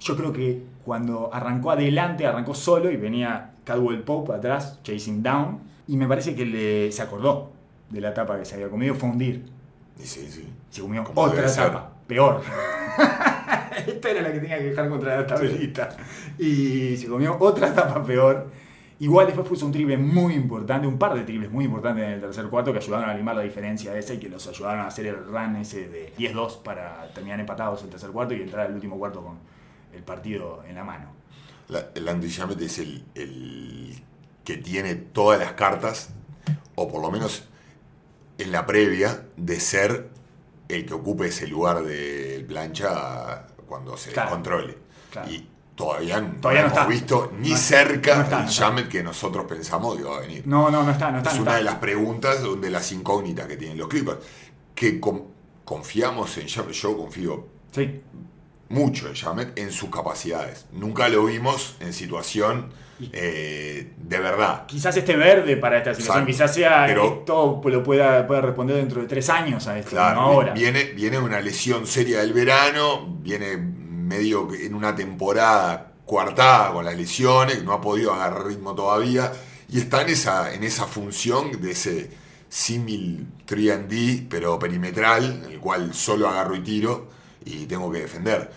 yo creo que cuando arrancó adelante, arrancó solo y venía Cadwell Pope atrás, chasing down. Y me parece que le, se acordó de la etapa que se había comido, fue hundir. Sí, sí. Se comió Como otra tapa, peor. Esta era la que tenía que dejar contra la tablita. Y se comió otra tapa peor. Igual después puso un triple muy importante, un par de triples muy importantes en el tercer cuarto que ayudaron a limar la diferencia esa y que los ayudaron a hacer el run ese de 10-2 para terminar empatados el tercer cuarto y entrar al último cuarto con el partido en la mano. La- el Andy Shamet es el, el que tiene todas las cartas, o por lo menos en la previa, de ser el que ocupe ese lugar del plancha cuando se Claro, descontrole. claro. Y todavía, no Todavía no hemos está. visto ni No- cerca no está, no el. Shamet que nosotros pensamos que va a venir. No, no, no está, no está. es una está. de las preguntas donde las incógnitas que tienen los Clippers. Que con- confiamos en Shamet, yo confío Sí, mucho en Shamet en sus capacidades. Nunca lo vimos en situación eh, de verdad. quizás esté verde para esta situación, Exacto. quizás sea Pero- esto lo pueda, pueda responder dentro de tres años a esto, Claro, no ahora. Viene, viene una lesión seria del verano, viene medio en una temporada coartada con las lesiones, no ha podido agarrar ritmo todavía, y está en esa, en esa función de ese símil 3D, pero perimetral, en el cual solo agarro y tiro y tengo que defender.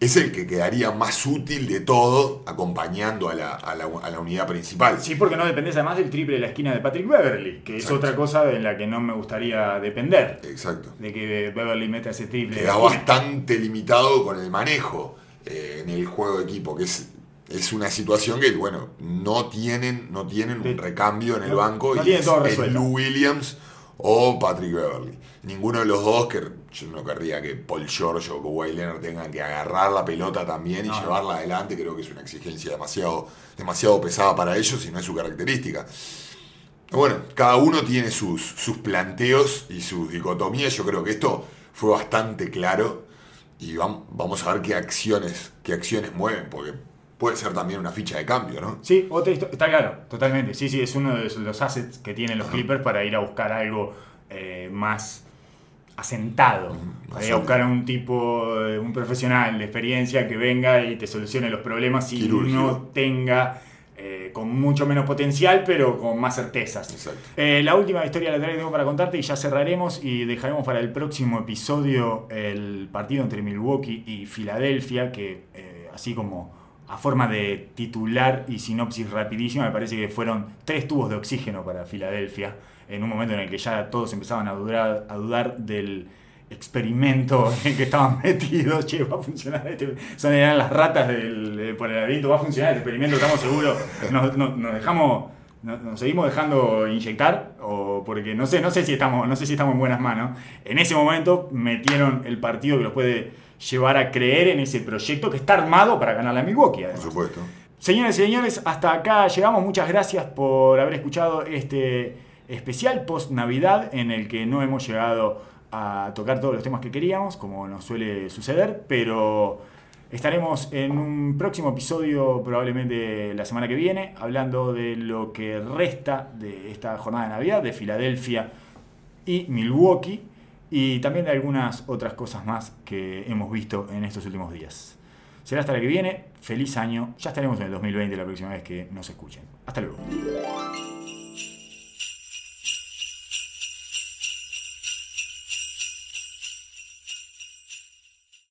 Es el que quedaría más útil de todo acompañando a la, a la- a la unidad principal. Sí, porque no dependés además del triple de la esquina de Patrick Beverly, que es otra cosa en la que no me gustaría depender. Exacto. De que Beverly meta ese triple. queda bastante limitado con el manejo eh, en el juego de equipo, que es, es una situación que, bueno, no tienen, no tienen un recambio en el no- banco no y tienen es, es. Lou Williams o Patrick Beverly. Ninguno de los dos, que yo no querría que Paul George o Kawhi Leonard tengan que agarrar la pelota también y No, no. llevarla adelante, creo que es una exigencia demasiado, demasiado pesada para ellos y no es su característica. Bueno, cada uno tiene sus, sus planteos y sus dicotomías. Yo creo que esto fue bastante claro y vam- vamos a ver qué acciones, qué acciones mueven, porque puede ser también una ficha de cambio, ¿no? Sí, otra está claro, totalmente. Sí, sí, es uno de los assets que tienen los Clippers para ir a buscar algo eh, más asentado. Ir a buscar a un tipo, eh, un profesional de experiencia que venga y te solucione los problemas y Quirúrgico. no tenga eh, con mucho menos potencial, pero con más certezas. Exacto. Eh, la última historia lateral que tengo para contarte y ya cerraremos y dejaremos para el próximo episodio el partido entre Milwaukee y Filadelfia, que eh, así como a forma de titular y sinopsis rapidísima, me parece que fueron tres tubos de oxígeno para Filadelfia, en un momento en el que ya todos empezaban a dudar, a dudar del experimento en el que estaban metidos, che, va a funcionar este, son eran las ratas del, de- por el laberinto, va a funcionar este experimento, estamos seguros, nos, nos- nos dejamos ¿Nos, nos seguimos dejando inyectar? O porque no sé, no sé si estamos, no sé si estamos en buenas manos. En ese momento metieron el partido que los puede llevar a creer en ese proyecto que está armado para ganar la Milwaukee. Por supuesto. Señores y señores, hasta acá llegamos. Muchas gracias por haber escuchado este especial post Navidad en el que no hemos llegado a tocar todos los temas que queríamos, como nos suele suceder, pero estaremos en un próximo episodio, probablemente la semana que viene, hablando de lo que resta de esta jornada de Navidad, de Filadelfia y Milwaukee, y también de algunas otras cosas más que hemos visto en estos últimos días. Será hasta la que viene. Feliz año. Ya estaremos en el 2020 la próxima vez que nos escuchen. Hasta luego.